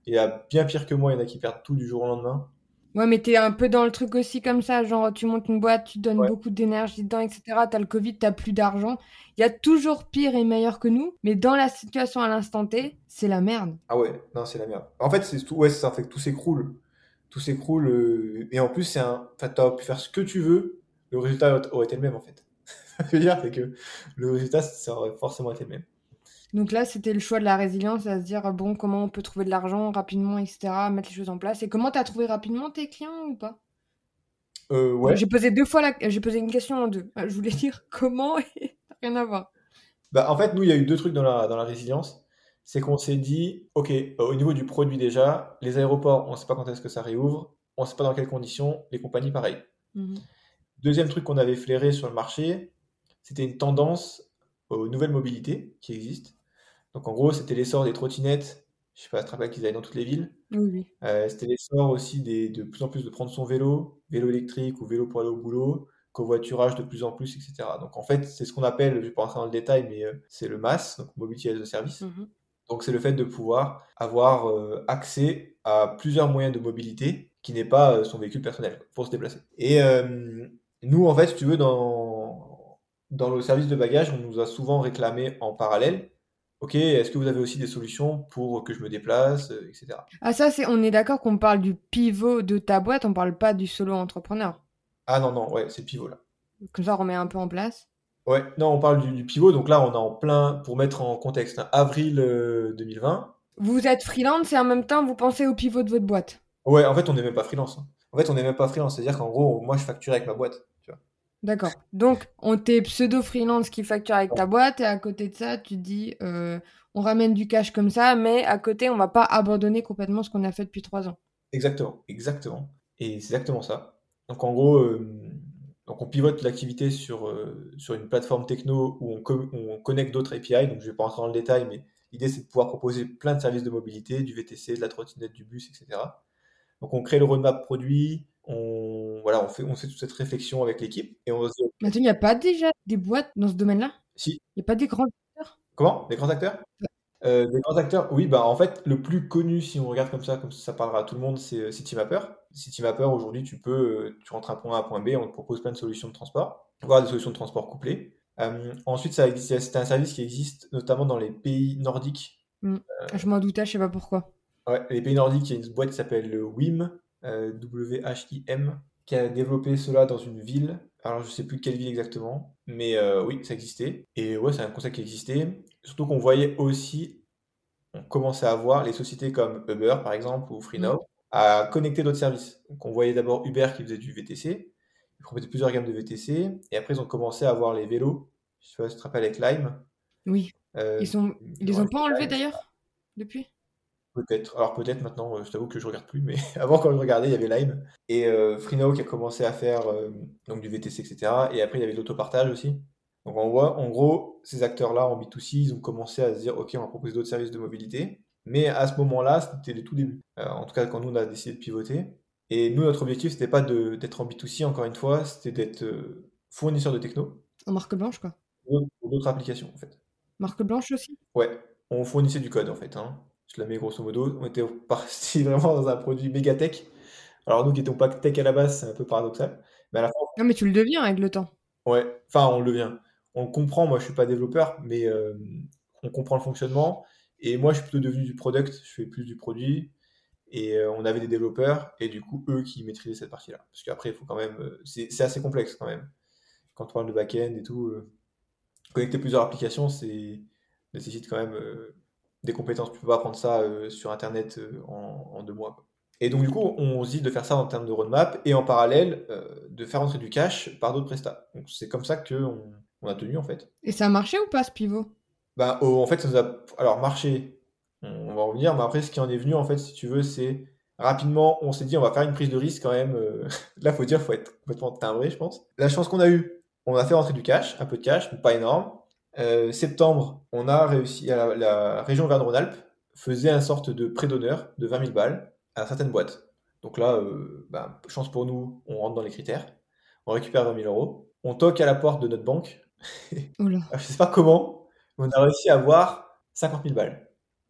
Il y a bien pire que moi, il y en a qui perdent tout du jour au lendemain. Ouais, mais t'es un peu dans le truc aussi comme ça, genre tu montes une boîte, tu donnes beaucoup d'énergie dedans, etc. T'as le Covid, t'as plus d'argent. Il y a toujours pire et meilleur que nous, mais dans la situation à l'instant T, c'est la merde. Ah ouais, non, c'est la merde. En fait, c'est tout, ouais, ça fait que tout s'écroule. Tout s'écroule, euh, et en plus, c'est un, enfin, t'as pu faire ce que tu veux, le résultat aurait été le même, en fait. <laughs> Ce que je veux dire, c'est que le résultat, ça aurait forcément été le même. Donc là, c'était le choix de la résilience, à se dire, bon, comment on peut trouver de l'argent rapidement, etc., mettre les choses en place. Et comment tu as trouvé rapidement tes clients ou pas? Euh, ouais. J'ai posé deux fois, la... j'ai posé une question en deux. Je voulais <laughs> dire comment et <laughs> rien à voir. Bah, en fait, nous, il y a eu deux trucs dans la, dans la résilience. C'est qu'on s'est dit, OK, euh, au niveau du produit déjà, les aéroports, on ne sait pas quand est-ce que ça réouvre, on ne sait pas dans quelles conditions, les compagnies, pareil. Mhm. Deuxième truc qu'on avait flairé sur le marché, c'était une tendance aux nouvelles mobilités qui existent. Donc en gros, c'était l'essor des trottinettes. Je sais pas, te qu'ils allaient dans toutes les villes. Oui, euh, c'était l'essor aussi des, de plus en plus de prendre son vélo, vélo électrique ou vélo pour aller au boulot, covoiturage de plus en plus, etc. Donc en fait, c'est ce qu'on appelle, je ne vais pas rentrer dans le détail, mais euh, c'est le MAS, donc Mobility as a Service. Mhm. Donc c'est le fait de pouvoir avoir euh, accès à plusieurs moyens de mobilité qui n'est pas son véhicule personnel pour se déplacer. Et nous, en fait, si tu veux, dans, dans le service de bagages, on nous a souvent réclamé en parallèle ok, est-ce que vous avez aussi des solutions pour que je me déplace, euh, etc. Ah ça, c'est, on est d'accord qu'on parle du pivot de ta boîte, on parle pas du solo entrepreneur. Ah non, non, ouais, c'est le pivot là. Comme ça, on remet un peu en place. Ouais, non, on parle du, du pivot, donc là on est en plein, pour mettre en contexte, hein, avril euh, 2020. Vous êtes freelance et en même temps, vous pensez au pivot de votre boîte? Ouais, en fait on n'est même pas freelance. hein. En fait on n'est même pas freelance, c'est-à-dire qu'en gros, moi je facture avec ma boîte. D'accord. Donc, on t'est pseudo-freelance qui facture avec ta boîte et à côté de ça, tu dis, euh, on ramène du cash comme ça, mais à côté, on va pas abandonner complètement ce qu'on a fait depuis trois ans. Exactement, exactement. Et c'est exactement ça. Donc en gros, euh, donc on pivote l'activité sur, euh, sur une plateforme techno où on, co- on connecte d'autres API. Donc je vais pas rentrer dans le détail, mais l'idée c'est de pouvoir proposer plein de services de mobilité, du VTC, de la trottinette, du bus, etc. Donc on crée le roadmap produit, on, voilà, on fait, on fait toute cette réflexion avec l'équipe et on se dit, Mais attends, il n'y a pas déjà des boîtes dans ce domaine-là? Si, Il n'y a pas des grands... comment? Des grands acteurs? Euh, des grands acteurs, oui, bah en fait, le plus connu, si on regarde comme ça, comme ça, ça parlera à tout le monde, c'est euh, CityMapper. CityMapper, aujourd'hui, tu peux, euh, tu rentres un point A, un point B, on te propose plein de solutions de transport, voire des solutions de transport couplées. Euh, ensuite, ça existe, c'est un service qui existe notamment dans les pays nordiques. Je m'en doutais, je sais pas pourquoi. Ouais, les pays nordiques, il y a une boîte qui s'appelle le WIM, W-H-I-M, qui a développé cela dans une ville. Alors, je sais plus quelle ville exactement, mais euh, oui, ça existait. Et ouais, c'est un concept qui existait. Surtout qu'on voyait aussi, on commençait à voir les sociétés comme Uber, par exemple, ou FreeNow, à connecter d'autres services. Donc, on voyait d'abord Uber qui faisait du VTC, ils proposaient plusieurs gammes de VTC, et après, ils ont commencé à avoir les vélos. Je sais pas si tu te rappelles avec Lime. Oui. Euh, Ils, sont... Ils les ont pas enlevés d'ailleurs Depuis? Peut-être. Alors peut-être maintenant, euh, je t'avoue que je regarde plus, mais <laughs> avant quand je regardais, il y avait Lime et euh, Freenow qui a commencé à faire euh, donc du VTC, etc. Et après, il y avait l'autopartage aussi. Donc on voit, en gros, ces acteurs-là en B2C, ils ont commencé à se dire, ok, on va proposer d'autres services de mobilité. Mais à ce moment-là, c'était le tout début. Euh, en tout cas, quand nous, on a décidé de pivoter. Et nous, notre objectif, c'était pas d'être en B2C, encore une fois, c'était d'être fournisseur de techno En marque blanche, quoi. pour pour d'autres applications, en fait. Marque blanche aussi? Ouais, on fournissait du code en fait. Hein. Je la mets grosso modo. On était <laughs> parti vraiment dans un produit méga tech. Alors nous qui n'étions pas tech à la base, c'est un peu paradoxal. Mais à la fin, Non, mais tu le deviens avec le temps. ouais, enfin on le devient. On le comprend, moi je suis pas développeur, mais euh, on comprend le fonctionnement. Et moi je suis plutôt devenu du product, je fais plus du produit. Et euh, on avait des développeurs, et du coup eux qui maîtrisaient cette partie-là. Parce qu'après, il faut quand même. euh, c'est assez complexe quand même. Quand on parle de back-end et tout, connecter plusieurs applications, c'est nécessite quand même des compétences. Tu peux pas apprendre ça euh, sur Internet euh, en, en deux mois. quoi. Et donc, du coup, on se dit de faire ça en termes de roadmap et en parallèle euh, de faire entrer du cash par d'autres prestats. Donc, c'est comme ça qu'on on a tenu en fait. Et ça a marché ou pas ce pivot? Bah, en fait, ça nous a alors marché. On, va en revenir, mais après, ce qui en est venu, en fait, si tu veux, c'est rapidement, on s'est dit, on va faire une prise de risque quand même. <laughs> Là, faut dire, faut être complètement timbré, je pense. La chance qu'on a eue, on a fait rentrer du cash, un peu de cash, mais pas énorme. Euh, septembre, on a réussi, à la, la région Auvergne-Rhône-Alpes faisait un sorte de prêt d'honneur de 20 000 balles à certaines boîtes. Donc là, euh, bah, chance pour nous, on rentre dans les critères, on récupère 20 000 euros, on toque à la porte de notre banque. <laughs> Oula. Je sais pas comment, mais on a réussi à avoir 50 000 balles.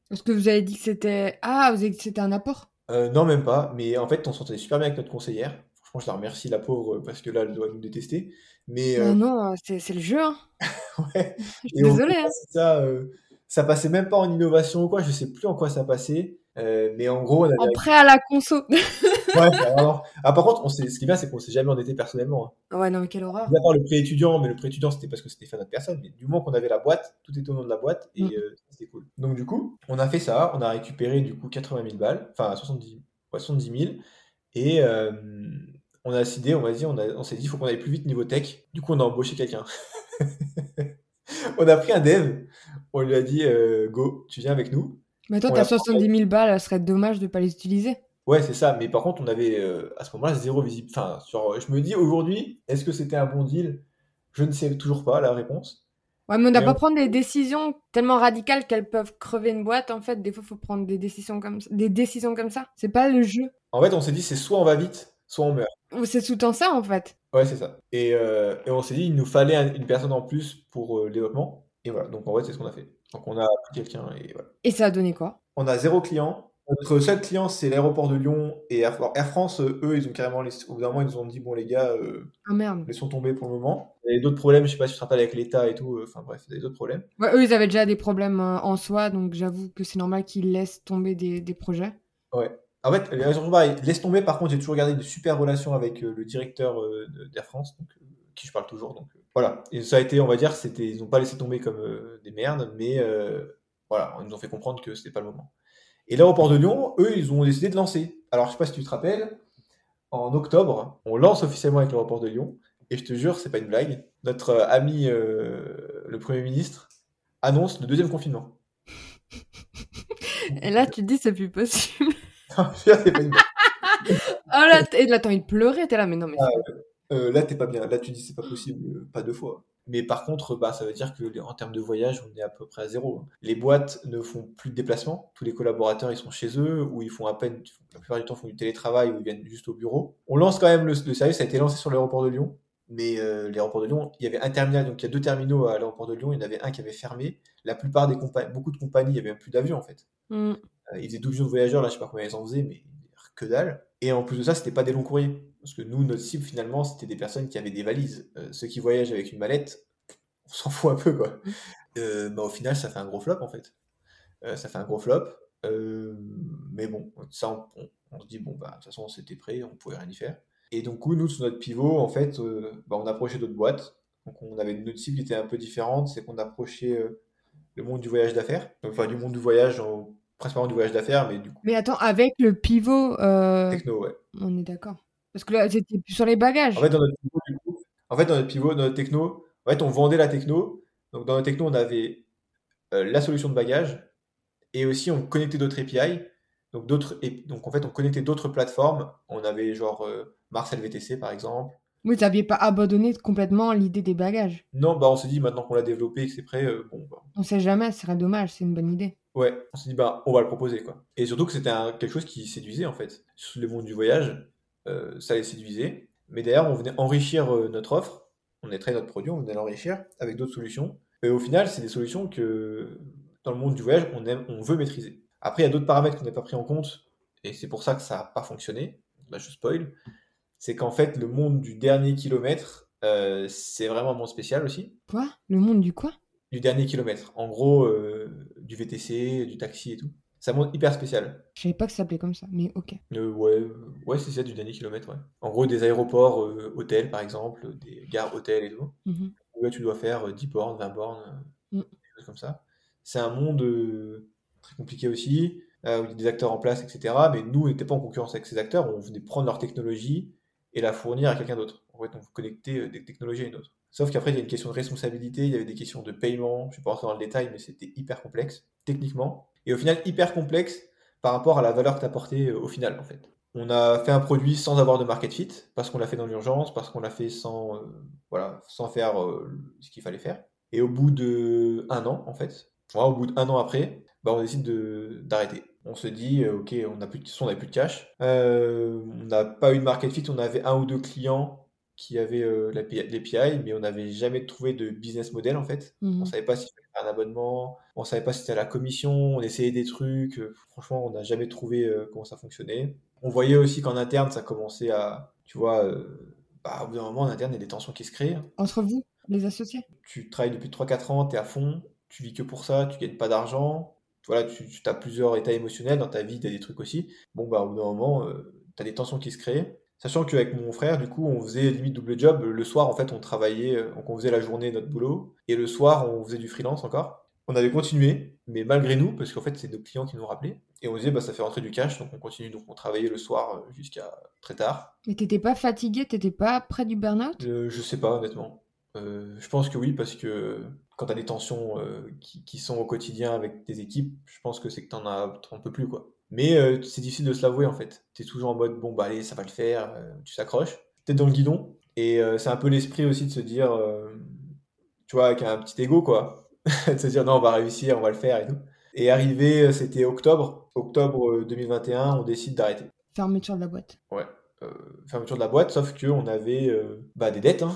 Parce que vous avez dit que c'était. Ah, vous avez dit que c'était un apport Euh, non, même pas, mais en fait, on s'entendait super bien avec notre conseillère. Franchement, je la remercie, la pauvre, parce que là, elle doit nous détester. Mais Ah euh, Non, c'est le jeu, hein. <laughs> ouais. Je suis désolée, hein. ça, euh, ça passait même pas en innovation ou quoi, je sais plus en quoi ça passait. Euh, mais en gros, on avait. En prêt à la conso. <laughs> Ouais, vraiment. Ah, par contre, on ce qui est bien, c'est qu'on s'est jamais endetté personnellement. hein. ouais, non, mais quelle horreur. Part le prêt étudiant, mais le prêt étudiant, c'était parce que c'était fait à notre personne. Mais du moment qu'on avait la boîte, tout était au nom de la boîte et Mm. euh, c'était cool. Donc, du coup, on a fait ça. On a récupéré du coup 80 000 balles, enfin 70, ouais, 70 000. Et euh, on a décidé, on, on, a- on s'est dit, il faut qu'on aille plus vite niveau tech. Du coup, on a embauché quelqu'un. <laughs> on a pris un dev. On lui a dit, euh, go, tu viens avec nous. Mais toi, t'as l'a 70 000 balles, ce serait dommage de pas les utiliser. Ouais, c'est ça. Mais par contre, on avait euh, à ce moment-là zéro visible. Enfin, sur, je me dis aujourd'hui, est-ce que c'était un bon deal? Je ne sais toujours pas la réponse. Ouais, mais on doit Mais pas on- prendre des décisions tellement radicales qu'elles peuvent crever une boîte. En fait, des fois, faut prendre des décisions comme ça. Des décisions comme ça. C'est pas le jeu. En fait, on s'est dit, c'est soit on va vite, soit on meurt. C'est sous-temps ça, en fait. Ouais, c'est ça. Et, euh, et on s'est dit, il nous fallait un- une personne en plus pour euh, le développement. Et voilà. Donc en fait, c'est ce qu'on a fait. Donc on a pris quelqu'un et voilà. Et ça a donné quoi? On a zéro client, Notre seul client, c'est l'aéroport de Lyon et Air, Air France. Eux, ils ont carrément, laissé, au bout d'un moment, ils nous ont dit bon les gars, euh, Ah merde. laissons tomber pour le moment. Il y a d'autres problèmes, je sais pas si tu te rappelles avec l'État et tout. euh, Enfin bref, il y a d'autres problèmes. Ouais, eux, ils avaient déjà des problèmes euh, en soi, donc j'avoue que c'est normal qu'ils laissent tomber des, des projets. Ouais. En fait, pareil, laisse tomber. Par contre, j'ai toujours gardé de super relations avec euh, le directeur euh, d'Air France, donc, euh, qui je parle toujours. Donc voilà. Et ça a été, on va dire, c'était, ils n'ont pas laissé tomber comme des merdes, mais voilà, ils nous ont fait comprendre que c'était pas le moment. Et l'aéroport de Lyon, eux, ils ont décidé de lancer. Alors, je sais pas si tu te rappelles, en octobre, on lance officiellement avec l'aéroport de Lyon. Et je te jure, c'est pas une blague. Notre ami, le Premier ministre, annonce le deuxième confinement. Et là, tu te dis, c'est plus possible. C'est pas une. <laughs> Oh là, et là, t'as envie de pleurer, t'es là, mais non, mais. Ah, Euh, là, t'es pas bien. Là, tu dis c'est pas possible, euh, pas deux fois. Mais par contre, bah, ça veut dire que en termes de voyage, on est à peu près à zéro. hein. Les boîtes ne font plus de déplacements. Tous les collaborateurs, ils sont chez eux ou ils font à peine, la plupart du temps, font du télétravail ou ils viennent juste au bureau. On lance quand même le, le service. Ça a été lancé sur l'aéroport de Lyon. Mais euh, l'aéroport de Lyon, il y avait un terminal, donc il y a deux terminaux à l'aéroport de Lyon. Il y en avait un qui avait fermé. La plupart des compagnies, beaucoup de compagnies, il y avait même plus d'avions en fait. Hmm. Euh, ils faisaient 12 millions de voyageurs, là, je sais pas combien ils en faisaient, mais que dalle. Et en plus de ça, c'était pas des longs courriers. Parce que nous, notre cible, finalement, c'était des personnes qui avaient des valises. Euh, ceux qui voyagent avec une mallette, on s'en fout un peu, quoi. Euh, au final, ça fait un gros flop, en fait. Ça fait un gros flop. Mais bon, ça, on, se dit, bon, bah, de toute façon, c'était prêt, on pouvait rien y faire. Et donc, nous, sur notre pivot, en fait, bah, on approchait d'autres boîtes. Donc, on avait notre cible qui était un peu différente, c'est qu'on approchait le monde du voyage d'affaires. Enfin, du monde du voyage, en- principalement du voyage d'affaires, mais du coup, Mais attends, avec le pivot, euh, techno, ouais. on est d'accord. Parce que là, c'était plus sur les bagages. En fait, dans notre pivot, du coup, en fait, dans notre pivot, dans notre techno, en fait, on vendait la techno. Donc, dans notre techno, on avait euh, la solution de bagage et aussi on connectait d'autres API. Donc, d'autres, donc, en fait, on connectait d'autres plateformes. On avait genre euh, Mars LVTC, par exemple. Vous n'aviez pas abandonné complètement l'idée des bagages. Non, bah, on s'est dit maintenant qu'on l'a développé et que c'est prêt, euh, bon, bah, On sait jamais, ce serait dommage, c'est une bonne idée. ouais, on s'est dit, bah, on va le proposer, quoi. Et surtout que c'était un- quelque chose qui séduisait, en fait. Sur le monde du voyage, euh, ça les séduisait. Mais d'ailleurs, on venait enrichir euh, notre offre. On est très notre produit, on venait l'enrichir avec d'autres solutions. Et au final, c'est des solutions que, dans le monde du voyage, on aime, on veut maîtriser. Après, il y a d'autres paramètres qu'on n'a pas pris en compte, et c'est pour ça que ça n'a pas fonctionné. Là, je spoil. C'est qu'en fait, le monde du dernier kilomètre, euh, c'est vraiment un monde spécial aussi. Quoi? Le monde du quoi? Du dernier kilomètre. En gros, euh, du VTC, du taxi et tout. C'est un monde hyper spécial. Je savais pas que ça s'appelait comme ça, mais ok. Euh, ouais, ouais c'est ça, du dernier kilomètre, ouais. En gros, des aéroports, hôtels, par exemple, des gares hôtels et tout. Mhm. Où là, tu dois faire euh, 10 bornes, 20 bornes, Mm. des choses comme ça. C'est un monde très compliqué aussi, où il y a des acteurs en place, etc. Mais nous, on n'était pas en concurrence avec ces acteurs, on venait prendre leur technologie et la fournir à quelqu'un d'autre. En fait, on connectait euh, des technologies à une autre. Sauf qu'après, il y a une question de responsabilité, il y avait des questions de paiement, je ne vais pas rentrer dans le détail, mais c'était hyper complexe, techniquement. Et au final, hyper complexe par rapport à la valeur que tu apportais au final, en fait. On a fait un produit sans avoir de market fit, parce qu'on l'a fait dans l'urgence, parce qu'on l'a fait sans, euh, voilà, sans faire euh, ce qu'il fallait faire. Et au bout de un an, en fait, au bout d'un an après, bah, on décide de- d'arrêter. On se dit, euh, ok, on n'a plus, de- on plus de cash, Euh, on n'a pas eu de market fit, on avait un ou deux clients qui avaient euh, l'API mais on n'avait jamais trouvé de business model en fait. Mhm. On savait pas fallait faire un abonnement, on savait pas si c'était à la commission, on essayait des trucs. euh, franchement, on n'a jamais trouvé comment ça fonctionnait. On voyait aussi qu'en interne, ça commençait à, tu vois, bah, au bout d'un moment, en interne, il y a des tensions qui se créent. Entre vous, les associés? Tu travailles depuis 3-4 ans, tu es à fond, tu vis que pour ça, tu gagnes pas d'argent. Voilà, tu, tu as plusieurs états émotionnels dans ta vie, tu as des trucs aussi. Bon, bah, au bout d'un moment, tu as des tensions qui se créent. Sachant qu'avec mon frère, du coup, on faisait limite double job. Le soir, en fait, on travaillait, euh, donc on faisait la journée notre boulot, et le soir, on faisait du freelance encore. On avait continué, mais malgré nous, parce qu'en fait, c'est nos clients qui nous rappelaient. Et on disait, bah, ça fait rentrer du cash, donc on continue. Donc on travaillait le soir euh, jusqu'à très tard. Mais t'étais pas fatigué? T'étais pas près du burn-out? Euh, je sais pas, honnêtement. Euh, je pense que oui, parce que quand tu as des tensions euh, qui, qui sont au quotidien avec tes équipes, je pense que c'est que t'en as, t'en peux plus, quoi. Mais euh, c'est difficile de se l'avouer, en fait. Tu es toujours en mode, bon, bah allez, ça va le faire, euh, tu s'accroches. T'es dans le guidon. Et c'est un peu l'esprit aussi de se dire, tu vois, avec un petit ego, quoi. <laughs> de se dire, non, on va réussir, on va le faire et tout. Et arrivé, c'était octobre, octobre euh, 2021, on décide d'arrêter. Fermeture de la boîte. Ouais, fermeture de la boîte, sauf qu'on avait bah, des dettes. Hein.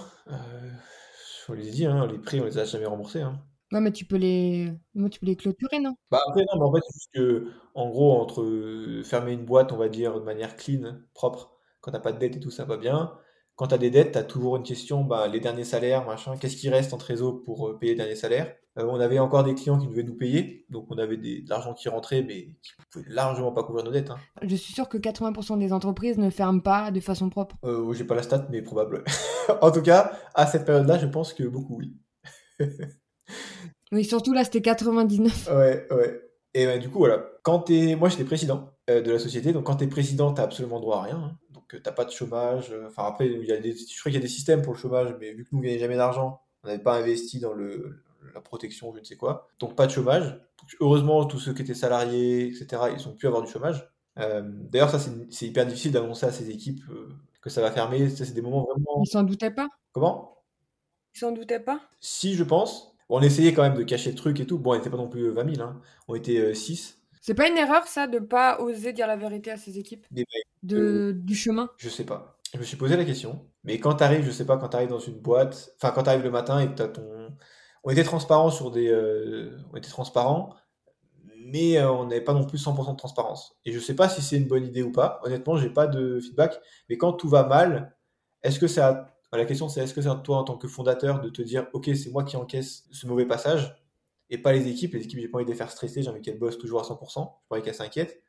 On les a dit, hein, les prix, on les a jamais remboursés. Hein. Ouais, mais tu peux les, moi, tu peux les clôturer, non? Bah après, non, mais en fait, c'est juste que, en gros, entre euh, fermer une boîte, on va dire, de manière clean, propre, quand t'as pas de dette et tout, ça va bien. Quand t'as des dettes, t'as toujours une question, bah, les derniers salaires, machin, qu'est-ce qui reste en trésor pour euh, payer les derniers salaires? Euh, on avait encore des clients qui devaient nous payer, donc on avait des, de l'argent qui rentrait, mais qui pouvait largement pas couvrir nos dettes. Hein. Je suis sûr que 80% des entreprises ne ferment pas de façon propre. Euh, j'ai pas la stat, mais probable. <laughs> en tout cas, à cette période-là, je pense que beaucoup, oui. Oui, surtout là, c'était 99. <laughs> Ouais, ouais. Et ben, du coup, voilà. Quand t'es... Moi, j'étais président euh, de la société, donc quand t'es président, t'as absolument droit à rien. hein. Donc, euh, t'as pas de chômage. euh, Enfin, après, il y a des... je crois qu'il y a des systèmes pour le chômage, mais vu que nous, on gagnait jamais d'argent, on n'avait pas investi dans le... la protection, je ne sais quoi. Donc, pas de chômage. Donc, heureusement, tous ceux qui étaient salariés, etc., ils ont pu avoir du chômage. Euh, D'ailleurs, ça, c'est hyper difficile d'annoncer à ces équipes euh, que ça va fermer. Ça, c'est des moments vraiment... Ils s'en doutaient pas? Comment? Ils s'en doutaient pas? Si, je pense. Bon, on essayait quand même de cacher le truc et tout. Bon, on n'était pas non plus 20 000, hein. On était 6. C'est pas une erreur, ça, de pas oser dire la vérité à ses équipes? De... Du chemin? je sais pas. Je me suis posé la question. Mais quand t'arrives, je sais pas, quand t'arrives dans une boîte, enfin, quand t'arrives le matin et que t'as ton. On était transparent sur des. euh, On était transparent, mais euh, on n'avait pas non plus 100% de transparence. Et je sais pas si c'est une bonne idée ou pas. Honnêtement, j'ai pas de feedback. Mais quand tout va mal, est-ce que ça. enfin, La question, c'est est-ce que c'est à toi, en tant que fondateur, de te dire, OK, c'est moi qui encaisse ce mauvais passage? Et pas les équipes. Les équipes, j'ai pas envie de les faire stresser, j'ai envie qu'elles bossent toujours à 100%, j'ai pas envie qu'elles s'inquiètent.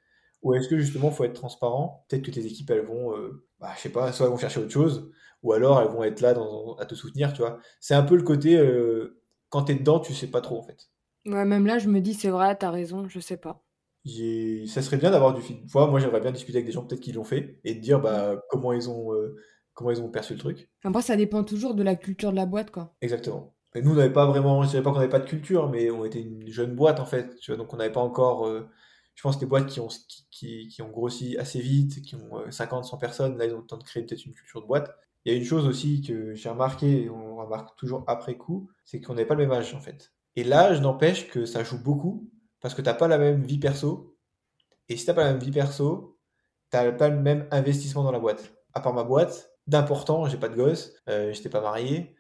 Ou est-ce que justement, faut être transparent? Peut-être que tes équipes, elles vont, euh, bah, je sais pas, soit elles vont chercher autre chose, ou alors elles vont être là dans- à te soutenir, tu vois. C'est un peu le côté, euh, quand t'es dedans, tu sais pas trop, en fait. Ouais, même là, je me dis, c'est vrai, t'as raison, je sais pas. Ça serait bien d'avoir du feedback. Moi, moi, j'aimerais bien discuter avec des gens peut-être qui l'ont fait et de dire bah, comment ils ont, euh, comment ils ont perçu le truc. Après, ça dépend toujours de la culture de la boîte, quoi. Exactement. Et nous, on n'avait pas vraiment, je dirais pas qu'on n'avait pas de culture, mais on était une jeune boîte en fait, donc on n'avait pas encore, euh, je pense, des boîtes qui ont, qui, qui- ont grossi assez vite, qui ont euh, 50, 100 personnes, là ils ont le temps de créer peut-être une culture de boîte. Il y a une chose aussi que j'ai remarqué, et on remarque toujours après coup, c'est qu'on n'avait pas le même âge en fait. Et l'âge n'empêche que ça joue beaucoup, parce que t'as pas la même vie perso, et si t'as pas la même vie perso, t'as pas le même investissement dans la boîte. À part ma boîte, d'important, j'ai pas de gosse, euh, j'étais pas marié,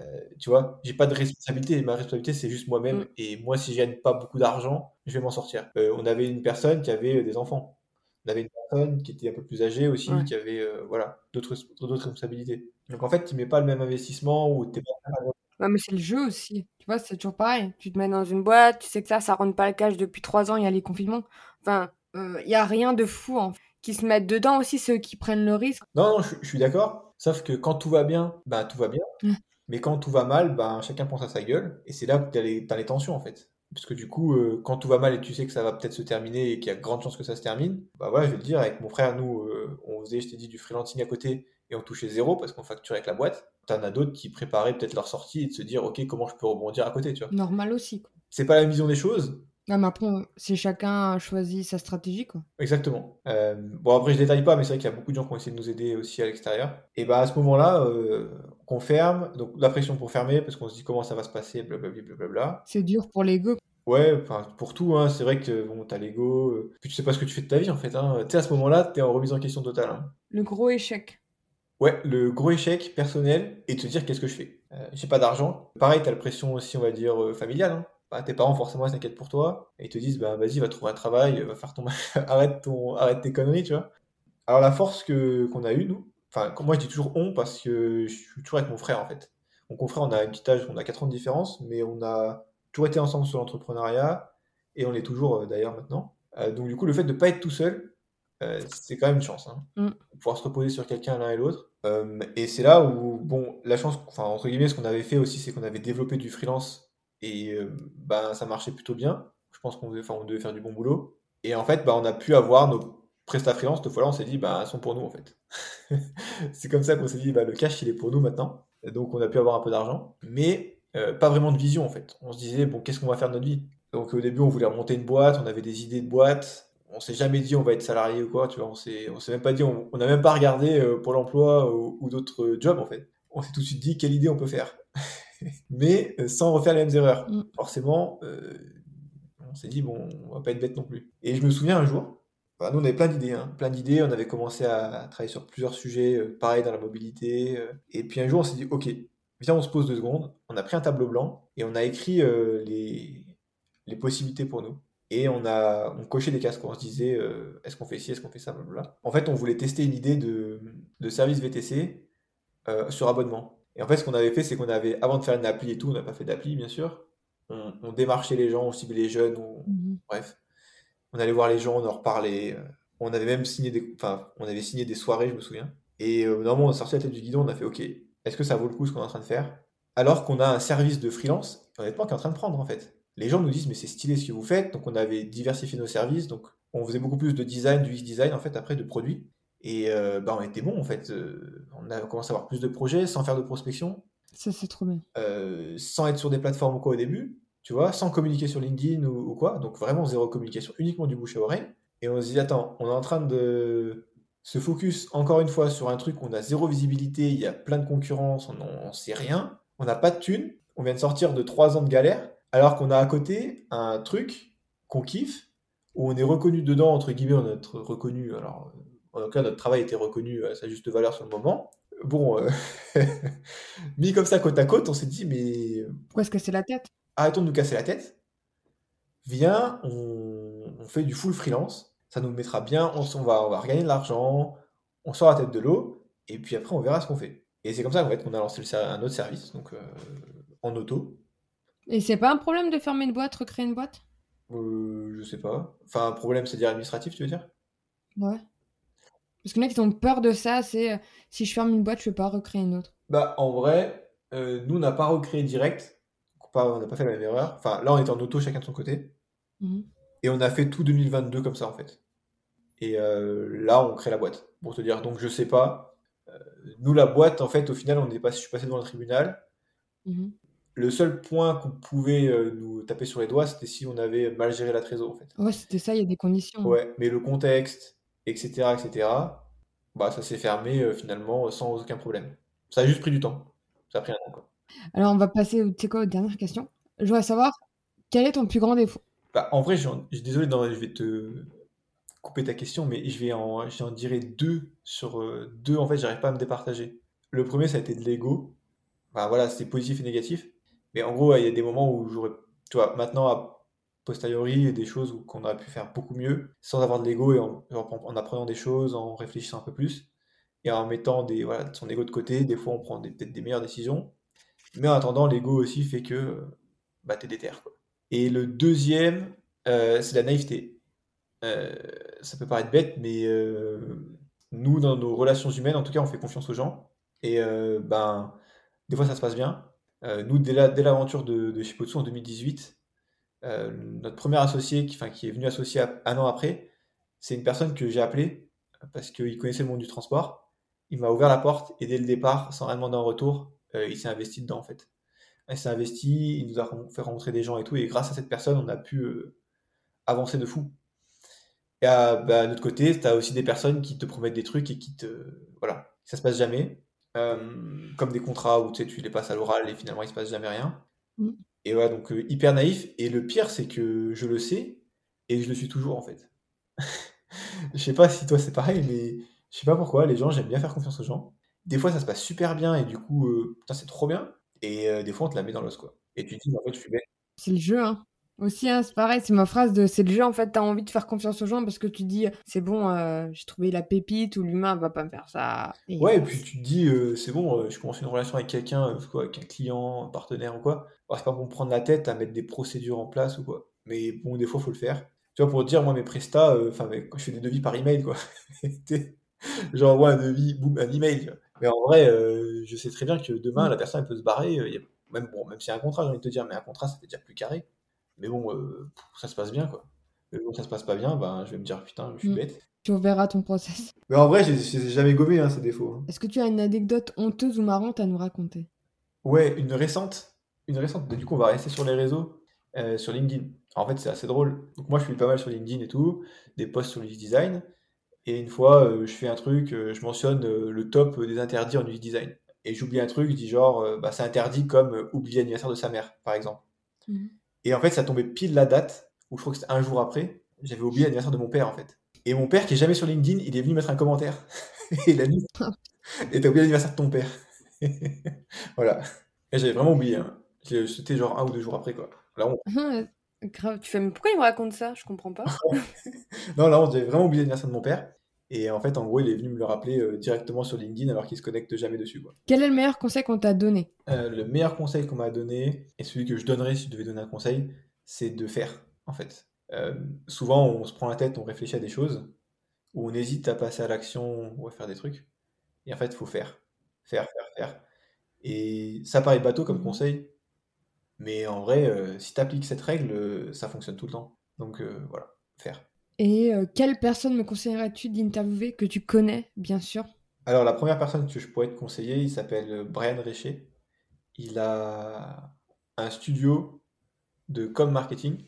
euh, tu vois, j'ai pas de responsabilité. Ma responsabilité, c'est juste moi-même. Mm. Et moi, si je gagne pas beaucoup d'argent, je vais m'en sortir. Euh, on avait une personne qui avait euh, des enfants. On avait une personne qui était un peu plus âgée aussi, Ouais. qui avait euh, voilà, d'autres d'autres responsabilités. Donc en fait, tu mets pas le même investissement ou t'es pas Ouais, mais c'est le jeu aussi. Tu vois, c'est toujours pareil. Tu te mets dans une boîte, tu sais que ça, ça rentre pas le cash depuis trois ans, il y a les confinements. Enfin, il y a rien de fou, en fait. Qui se mettent dedans aussi, ceux qui prennent le risque. Non, non, je, je suis d'accord. Sauf que quand tout va bien, bah tout va bien. Mais quand tout va mal, bah chacun pense à sa gueule. Et c'est là que les, t'as les tensions en fait. Parce que du coup, euh, quand tout va mal et tu sais que ça va peut-être se terminer et qu'il y a grande chance que ça se termine, bah voilà, je vais te dire, avec mon frère, nous, euh, on faisait, je t'ai dit, du freelancing à côté et on touchait zéro parce qu'on facturait avec la boîte. T'en as d'autres qui préparaient peut-être leur sortie et de se dire, ok, comment je peux rebondir à côté, tu vois. Normal aussi. C'est pas la vision des choses, Non, mais après, on- c'est chacun choisit sa stratégie, quoi. Exactement. Euh, bon, après, je détaille pas, mais c'est vrai qu'il y a beaucoup de gens qui ont essayé de nous aider aussi à l'extérieur. Et bah, à ce moment-là, euh, qu'on ferme, donc la pression pour fermer, parce qu'on se dit comment ça va se passer, blablabla, blablabla. C'est dur pour l'ego. Ouais, enfin, pour tout, hein, c'est vrai que bon, t'as l'ego, euh, puis tu sais pas ce que tu fais de ta vie en fait. Hein. Tu sais, à ce moment-là, t'es en remise en question totale. hein. Le gros échec. Ouais, le gros échec personnel et de se dire qu'est-ce que je fais. Euh, j'ai pas d'argent. Pareil, t'as la pression aussi, on va dire, euh, familiale. Bah, tes parents, forcément, ils s'inquiètent pour toi et ils te disent, bah, vas-y, va trouver un travail, va faire ton, <laughs> arrête ton, arrête tes conneries, tu vois. Alors la force que qu'on a eue, nous, enfin, moi je dis toujours on parce que je suis toujours avec mon frère en fait. Mon confrère, on a un petit âge, on a 4 ans de différence, mais on a toujours été ensemble sur l'entrepreneuriat et on est toujours euh, d'ailleurs maintenant. Euh, donc du coup, le fait de pas être tout seul, euh, c'est quand même une chance. Hein. Mm. Pouvoir se reposer sur quelqu'un l'un et l'autre. Et c'est là où, bon, la chance, enfin entre guillemets, ce qu'on avait fait aussi, c'est qu'on avait développé du freelance et euh, ben ça marchait plutôt bien. Je pense qu'on devait, faire du bon boulot. Et en fait, bah, on a pu avoir nos prestats freelance. Cette fois-là, on s'est dit, bah, elles sont pour nous en fait. <laughs> c'est comme ça qu'on s'est dit, bah, le cash, il est pour nous maintenant. Donc, on a pu avoir un peu d'argent, mais euh, pas vraiment de vision en fait. On se disait, bon, qu'est-ce qu'on va faire de notre vie? Donc, au début, on voulait remonter une boîte, on avait des idées de boîte. On s'est jamais dit on va être salarié ou quoi, tu vois. On s'est, on s'est même pas dit, on n'a même pas regardé euh, pour l'emploi ou, ou d'autres jobs en fait. On s'est tout de suite dit quelle idée on peut faire, mais euh, sans refaire les mêmes erreurs. Mm. Forcément, euh, on s'est dit bon, on va pas être bête non plus. Et je me souviens un jour, Enfin, nous, on avait plein d'idées, hein, plein d'idées. On avait commencé à, à travailler sur plusieurs sujets, euh, pareil dans la mobilité. euh. et puis un jour, on s'est dit, ok, viens, on se pose deux secondes. On a pris un tableau blanc et on a écrit les, les possibilités pour nous. Et on a on cochait des cases. On se disait, est-ce qu'on fait ci, est-ce qu'on fait ça, blablabla. En fait, on voulait tester une idée de, de service VTC sur abonnement. Et en fait, ce qu'on avait fait, c'est qu'on avait, avant de faire une appli et tout, on n'a pas fait d'appli, bien sûr. On, on démarchait les gens, on ciblait les jeunes, on- Mhm. bref. On allait voir les gens, on leur parlait. euh, On avait même signé des, enfin, on avait signé des soirées, je me souviens. Et euh, normalement, on a sorti la tête du guidon, on a fait, OK, est-ce que ça vaut le coup ce qu'on est en train de faire? Alors qu'on a un service de freelance, honnêtement, qui est en train de prendre, en fait. Les gens nous disent, mais c'est stylé ce que vous faites. Donc, on avait diversifié nos services. Donc, on faisait beaucoup plus de design, du X-design, en fait, après, de produits. Et euh, bah, on était bon, en fait. Euh, on a commencé à avoir plus de projets sans faire de prospection, Ça, c'est trop bien. euh, sans être sur des plateformes ou quoi au début, tu vois, sans communiquer sur LinkedIn ou, ou quoi. Donc, vraiment zéro communication, uniquement du bouche à oreille. Et on se dit, attends, on est en train de se focus encore une fois sur un truc où on a zéro visibilité, il y a plein de concurrence, on n'en sait rien, on n'a pas de thunes, on vient de sortir de trois ans de galère, alors qu'on a à côté un truc qu'on kiffe, où on est reconnu dedans, entre guillemets, on est reconnu, alors en tout cas notre travail était reconnu à sa juste valeur sur le moment. Bon, euh, <laughs> mis comme ça côte à côte, on s'est dit, mais Pourquoi se casser la tête? arrêtons de nous casser la tête. Viens, on, on fait du full freelance. Ça nous mettra bien. On, va, on va regagner de l'argent. On sort la tête de l'eau. Et puis après, on verra ce qu'on fait. Et c'est comme ça en fait, qu'on a lancé le un autre service, donc euh, en auto. Et c'est pas un problème de fermer une boîte, recréer une boîte? Euh, je sais pas. Enfin, un problème, c'est-à-dire administratif, tu veux dire? Ouais. Parce qu'il y en a qui ont peur de ça, c'est euh, si je ferme une boîte, je peux pas recréer une autre. Bah, en vrai, euh, nous, on n'a pas recréé direct. On n'a pas fait la même erreur. Enfin, là, on était en auto, chacun de son côté. Mhm. Et on a fait tout 2022 comme ça, en fait. Et euh, là, on crée la boîte, pour te dire. Donc, je sais pas. Nous, la boîte, en fait, au final, on est passé, je suis passé devant le tribunal. Mhm. Le seul point qu'on pouvait nous taper sur les doigts, c'était si on avait mal géré la trésor, en fait. Ouais, c'était ça, il y a des conditions. Ouais, mais le contexte, etc., etc., bah, ça s'est fermé euh, finalement sans aucun problème. Ça a juste pris du temps. Ça a pris un temps, quoi. Alors, on va passer, quoi, aux dernières questions. Je voudrais savoir, quel est ton plus grand défaut? Bah, en vrai, je suis désolé, non, je vais te couper ta question, mais je vais en, j'en dirai deux sur euh, deux. En fait, j'arrive pas à me départager. Le premier, ça a été de l'ego. Enfin, voilà, c'était positif et négatif. Mais en gros, il y a des moments où j'aurais, tu vois, maintenant, posteriori, des choses qu'on aurait pu faire beaucoup mieux sans avoir de l'ego et en, en- en apprenant des choses, en réfléchissant un peu plus et en mettant des, voilà, son ego de côté. Des fois, on prend peut-être des meilleures décisions. Mais en attendant, l'ego aussi fait que bah, t'es déter, quoi. Et le deuxième, euh, c'est la naïveté. Euh, ça peut paraître bête, mais euh, nous, dans nos relations humaines, en tout cas, on fait confiance aux gens. Et ben, des fois, ça se passe bien. Nous, dès la- dès l'aventure de, de en 2018, euh, notre premier associé, qui, est venu associé à- un an après, c'est une personne que j'ai appelée parce qu'il connaissait le monde du transport. Il m'a ouvert la porte et dès le départ, sans rien demander en retour, euh, il s'est investi dedans en fait. Il s'est investi, il nous a fait rencontrer des gens et tout, et grâce à cette personne, on a pu euh, avancer de fou. Et à, bah, notre côté, tu as aussi des personnes qui te promettent des trucs et qui te. Voilà, ça se passe jamais. Comme des contrats où tu les passes à l'oral et finalement il se passe jamais rien. Et voilà, donc euh, hyper naïf. Et le pire, c'est que je le sais et je le suis toujours en fait. <laughs> Je sais pas si toi c'est pareil, mais je sais pas pourquoi, les gens, j'aime bien faire confiance aux gens. Des fois, ça se passe super bien et du coup, euh, putain, c'est trop bien. Et euh, des fois, on te la met dans l'os, quoi. Et tu te dis, en fait, je suis bête. C'est le jeu, hein. Aussi, hein, c'est pareil, c'est ma phrase de c'est le jeu, en fait, t'as envie de faire confiance aux gens parce que tu dis, c'est bon, euh, j'ai trouvé la pépite ou l'humain va pas me faire ça. Et, Ouais, et euh, puis tu te dis, euh, c'est bon, je commence une relation avec quelqu'un, quoi, avec un client, un partenaire ou quoi. Alors, c'est pas pour me prendre la tête à mettre des procédures en place ou quoi. Mais bon, des fois, faut le faire. Tu vois, pour te dire, moi, mes prestats, enfin, je fais des devis par email, quoi. <laughs> J'envoie un devis, boum, un email. tu vois. Mais en vrai, je sais très bien que demain, Mm. la personne, elle peut se barrer. il y a- même, bon, même s'il y a un contrat, j'ai envie de te dire, mais un contrat, ça fait déjà plus carré. Mais bon, euh, ça se passe bien, quoi. Mais bon, ça se passe pas bien, ben, je vais me dire, putain, je suis Mm. bête. tu reverras ton process. Mais en vrai, je je les ai jamais gommés, hein, ces défauts. hein. Est-ce que tu as une anecdote honteuse ou marrante à nous raconter? Ouais, une récente. Une récente. Du coup, on va rester sur les réseaux, euh, sur LinkedIn. En fait, c'est assez drôle. Donc moi, je suis pas mal sur LinkedIn et tout, des posts sur l'UX design. Et une fois, euh, je fais un truc, euh, je mentionne euh, le top des interdits en UX design. Et j'oublie un truc, je dis genre, euh, bah, c'est interdit comme euh, oublier l'anniversaire de sa mère, par exemple. Mhm. Et en fait, ça tombait pile la date, où je crois que c'était un jour après, j'avais oublié l'anniversaire de mon père, en fait. Et mon père, qui est jamais sur LinkedIn, il est venu mettre un commentaire. <laughs> Et il a mis, <laughs> et t'as oublié l'anniversaire de ton père. <laughs> Voilà. Et j'avais vraiment oublié. Hein. C'était genre un ou deux jours après, quoi. La honte. Ah, grave. Tu fais, mais pourquoi il me raconte ça? Je comprends pas. non, là, on j'avais vraiment oublié l'anniversaire de mon père. Et en fait, en gros, il est venu me le rappeler euh, directement sur LinkedIn alors qu'il se connecte jamais dessus. Quoi. Quel est le meilleur conseil qu'on t'a donné? Euh, le meilleur conseil qu'on m'a donné, et celui que je donnerais si je devais donner un conseil, c'est de faire, en fait. Euh, souvent, on se prend la tête, on réfléchit à des choses, ou on hésite à passer à l'action ou à faire des trucs. Et en fait, il faut faire. Faire, faire, faire. Et ça paraît bateau comme conseil, mais en vrai, si tu appliques cette règle, ça fonctionne tout le temps. Donc voilà, faire. Et euh, quelle personne me conseillerais-tu d'interviewer que tu connais, bien sûr? Alors, la première personne que je pourrais te conseiller, il s'appelle euh, Brian Richer. Il a un studio de com marketing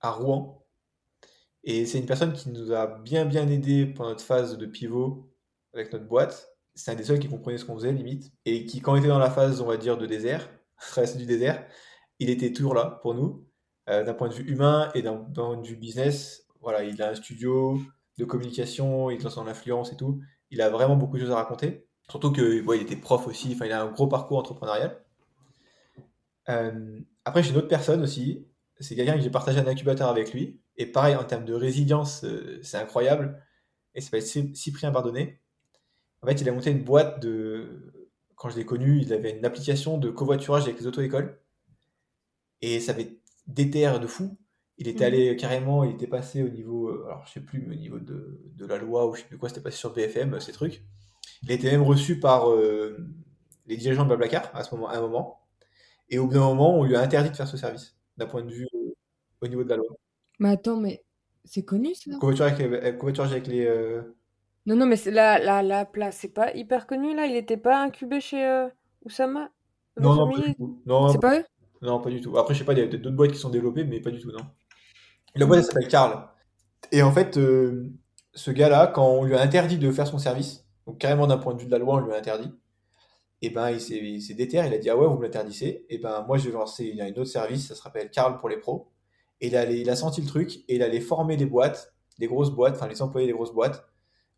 à Rouen. Et c'est une personne qui nous a bien bien aidé pendant notre phase de pivot avec notre boîte. C'est un des seuls qui comprenait ce qu'on faisait, limite. Et qui, quand on était dans la phase, on va dire, de désert, <laughs> traversée du désert, il était toujours là pour nous, euh, d'un point de vue humain et d'un point de vue business. Voilà, il a un studio de communication, il est dans l'influence et tout. Il a vraiment beaucoup de choses à raconter. Surtout que, ouais, il était prof aussi, il a un gros parcours entrepreneurial. Euh, après, j'ai une autre personne aussi. C'est quelqu'un que j'ai partagé un incubateur avec lui. Et pareil, en termes de résilience, euh, c'est incroyable. Et ça s'appelle Cy- Cyprien Bardonnet. En fait, il a monté une boîte de. Quand je l'ai connu, il avait une application de covoiturage avec les auto-écoles. Et ça avait déterre de fou. Il était Mhm. allé carrément, il était passé au niveau, euh, alors je sais plus, mais au niveau de, de la loi ou je sais plus quoi, c'était passé sur BFM, euh, ces trucs. Il été même reçu par euh, les dirigeants de Blablacar à ce moment, à un moment. Et au bout d'un moment, on lui a interdit de faire ce service, d'un point de vue euh, au niveau de la loi. Mais attends, mais c'est connu ça? Covoiturage avec, les- covoiturage avec les. euh, Non, non, mais la, la, la place, c'est pas hyper connu là? Il était pas incubé chez Oussama? Non, non, pas familier du tout. Non, C'est pas eux? non, pas du tout. Après, je sais pas, il y a peut-être d'autres boîtes qui sont développées, mais pas du tout, non. La boîte, elle s'appelle Carl. Et en fait, euh, ce gars-là, quand on lui a interdit de faire son service, donc carrément d'un point de vue de la loi, on lui a interdit, et ben il s'est déterre, il a dit ah ouais, vous me l'interdissez, et ben moi je vais lancer il y a un autre service, ça s'appelle Carl pour les pros. Et il a, il a senti le truc, et il allait former des boîtes, des grosses boîtes, enfin les employés des grosses boîtes,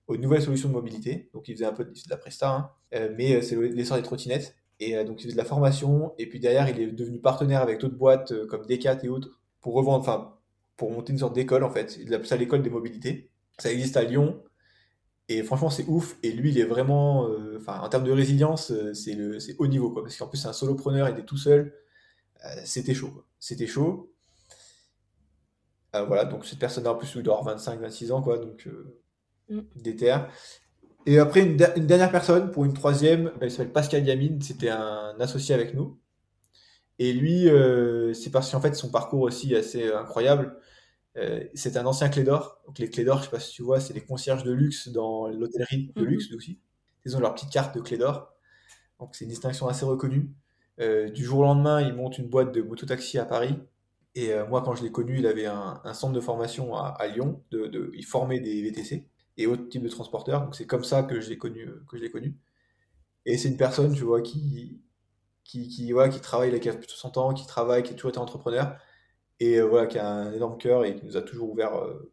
aux nouvelles solutions de mobilité. Donc il faisait un peu de, de la presta, hein, euh, mais euh, c'est le- l'essor des trottinettes. Et euh, donc il faisait de la formation, et puis derrière il est devenu partenaire avec d'autres boîtes euh, comme Decat et autres, pour revendre, enfin pour monter une sorte d'école en fait. Il appelle ça l'école des mobilités. Ça existe à Lyon. Et franchement, c'est ouf. Et lui, il est vraiment, euh, enfin, en termes de résilience, euh, c'est haut niveau, quoi. Parce qu'en plus, c'est un solopreneur, il est tout seul. Euh, c'était chaud. C'était chaud. Euh, voilà, donc cette personne-là, en plus, il doit avoir 25, 26 ans, quoi. Donc, Mm. déter. Et après, une, une dernière personne, pour une troisième, il s'appelle Pascal Yamine. C'était un associé avec nous. Et lui, euh, c'est parce qu'en fait, son parcours aussi est assez euh, incroyable. Euh, c'est un ancien clé d'or. Donc les clés d'or, je sais pas si tu vois, c'est les concierges de luxe dans l'hôtellerie de Mhm. luxe aussi. Ils ont leur petite carte de clé d'or. Donc c'est une distinction assez reconnue. Euh, du jour au lendemain, il monte une boîte de mototaxi à Paris. Et moi, quand je l'ai connu, il avait un, un centre de formation à, à Lyon. De, de- il formait des VTC et autres types de transporteurs. Donc c'est comme ça que je l'ai connu, que je l'ai connu. Et c'est une personne, tu vois, qui, qui, qui, voilà, qui travaille, là, qui a plus de 60 ans, qui travaille, qui a toujours été entrepreneur et euh, voilà, qui a un énorme cœur et qui nous a toujours ouvert, euh,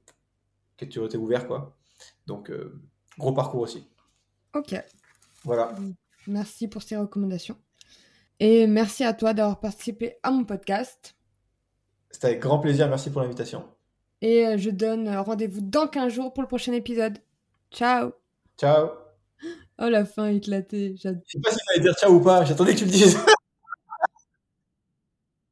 qui a toujours été ouvert, quoi. Donc, euh, gros parcours aussi. Ok. Voilà. Merci pour ces recommandations. Et merci à toi d'avoir participé à mon podcast. C'était avec grand plaisir. Merci pour l'invitation. Et je donne rendez-vous dans 15 jours pour le prochain épisode. Ciao Ciao. Oh la fin éclatée, j'adore. Je sais pas si t'allais dire ciao ou pas. J'attendais que tu le dises. <laughs>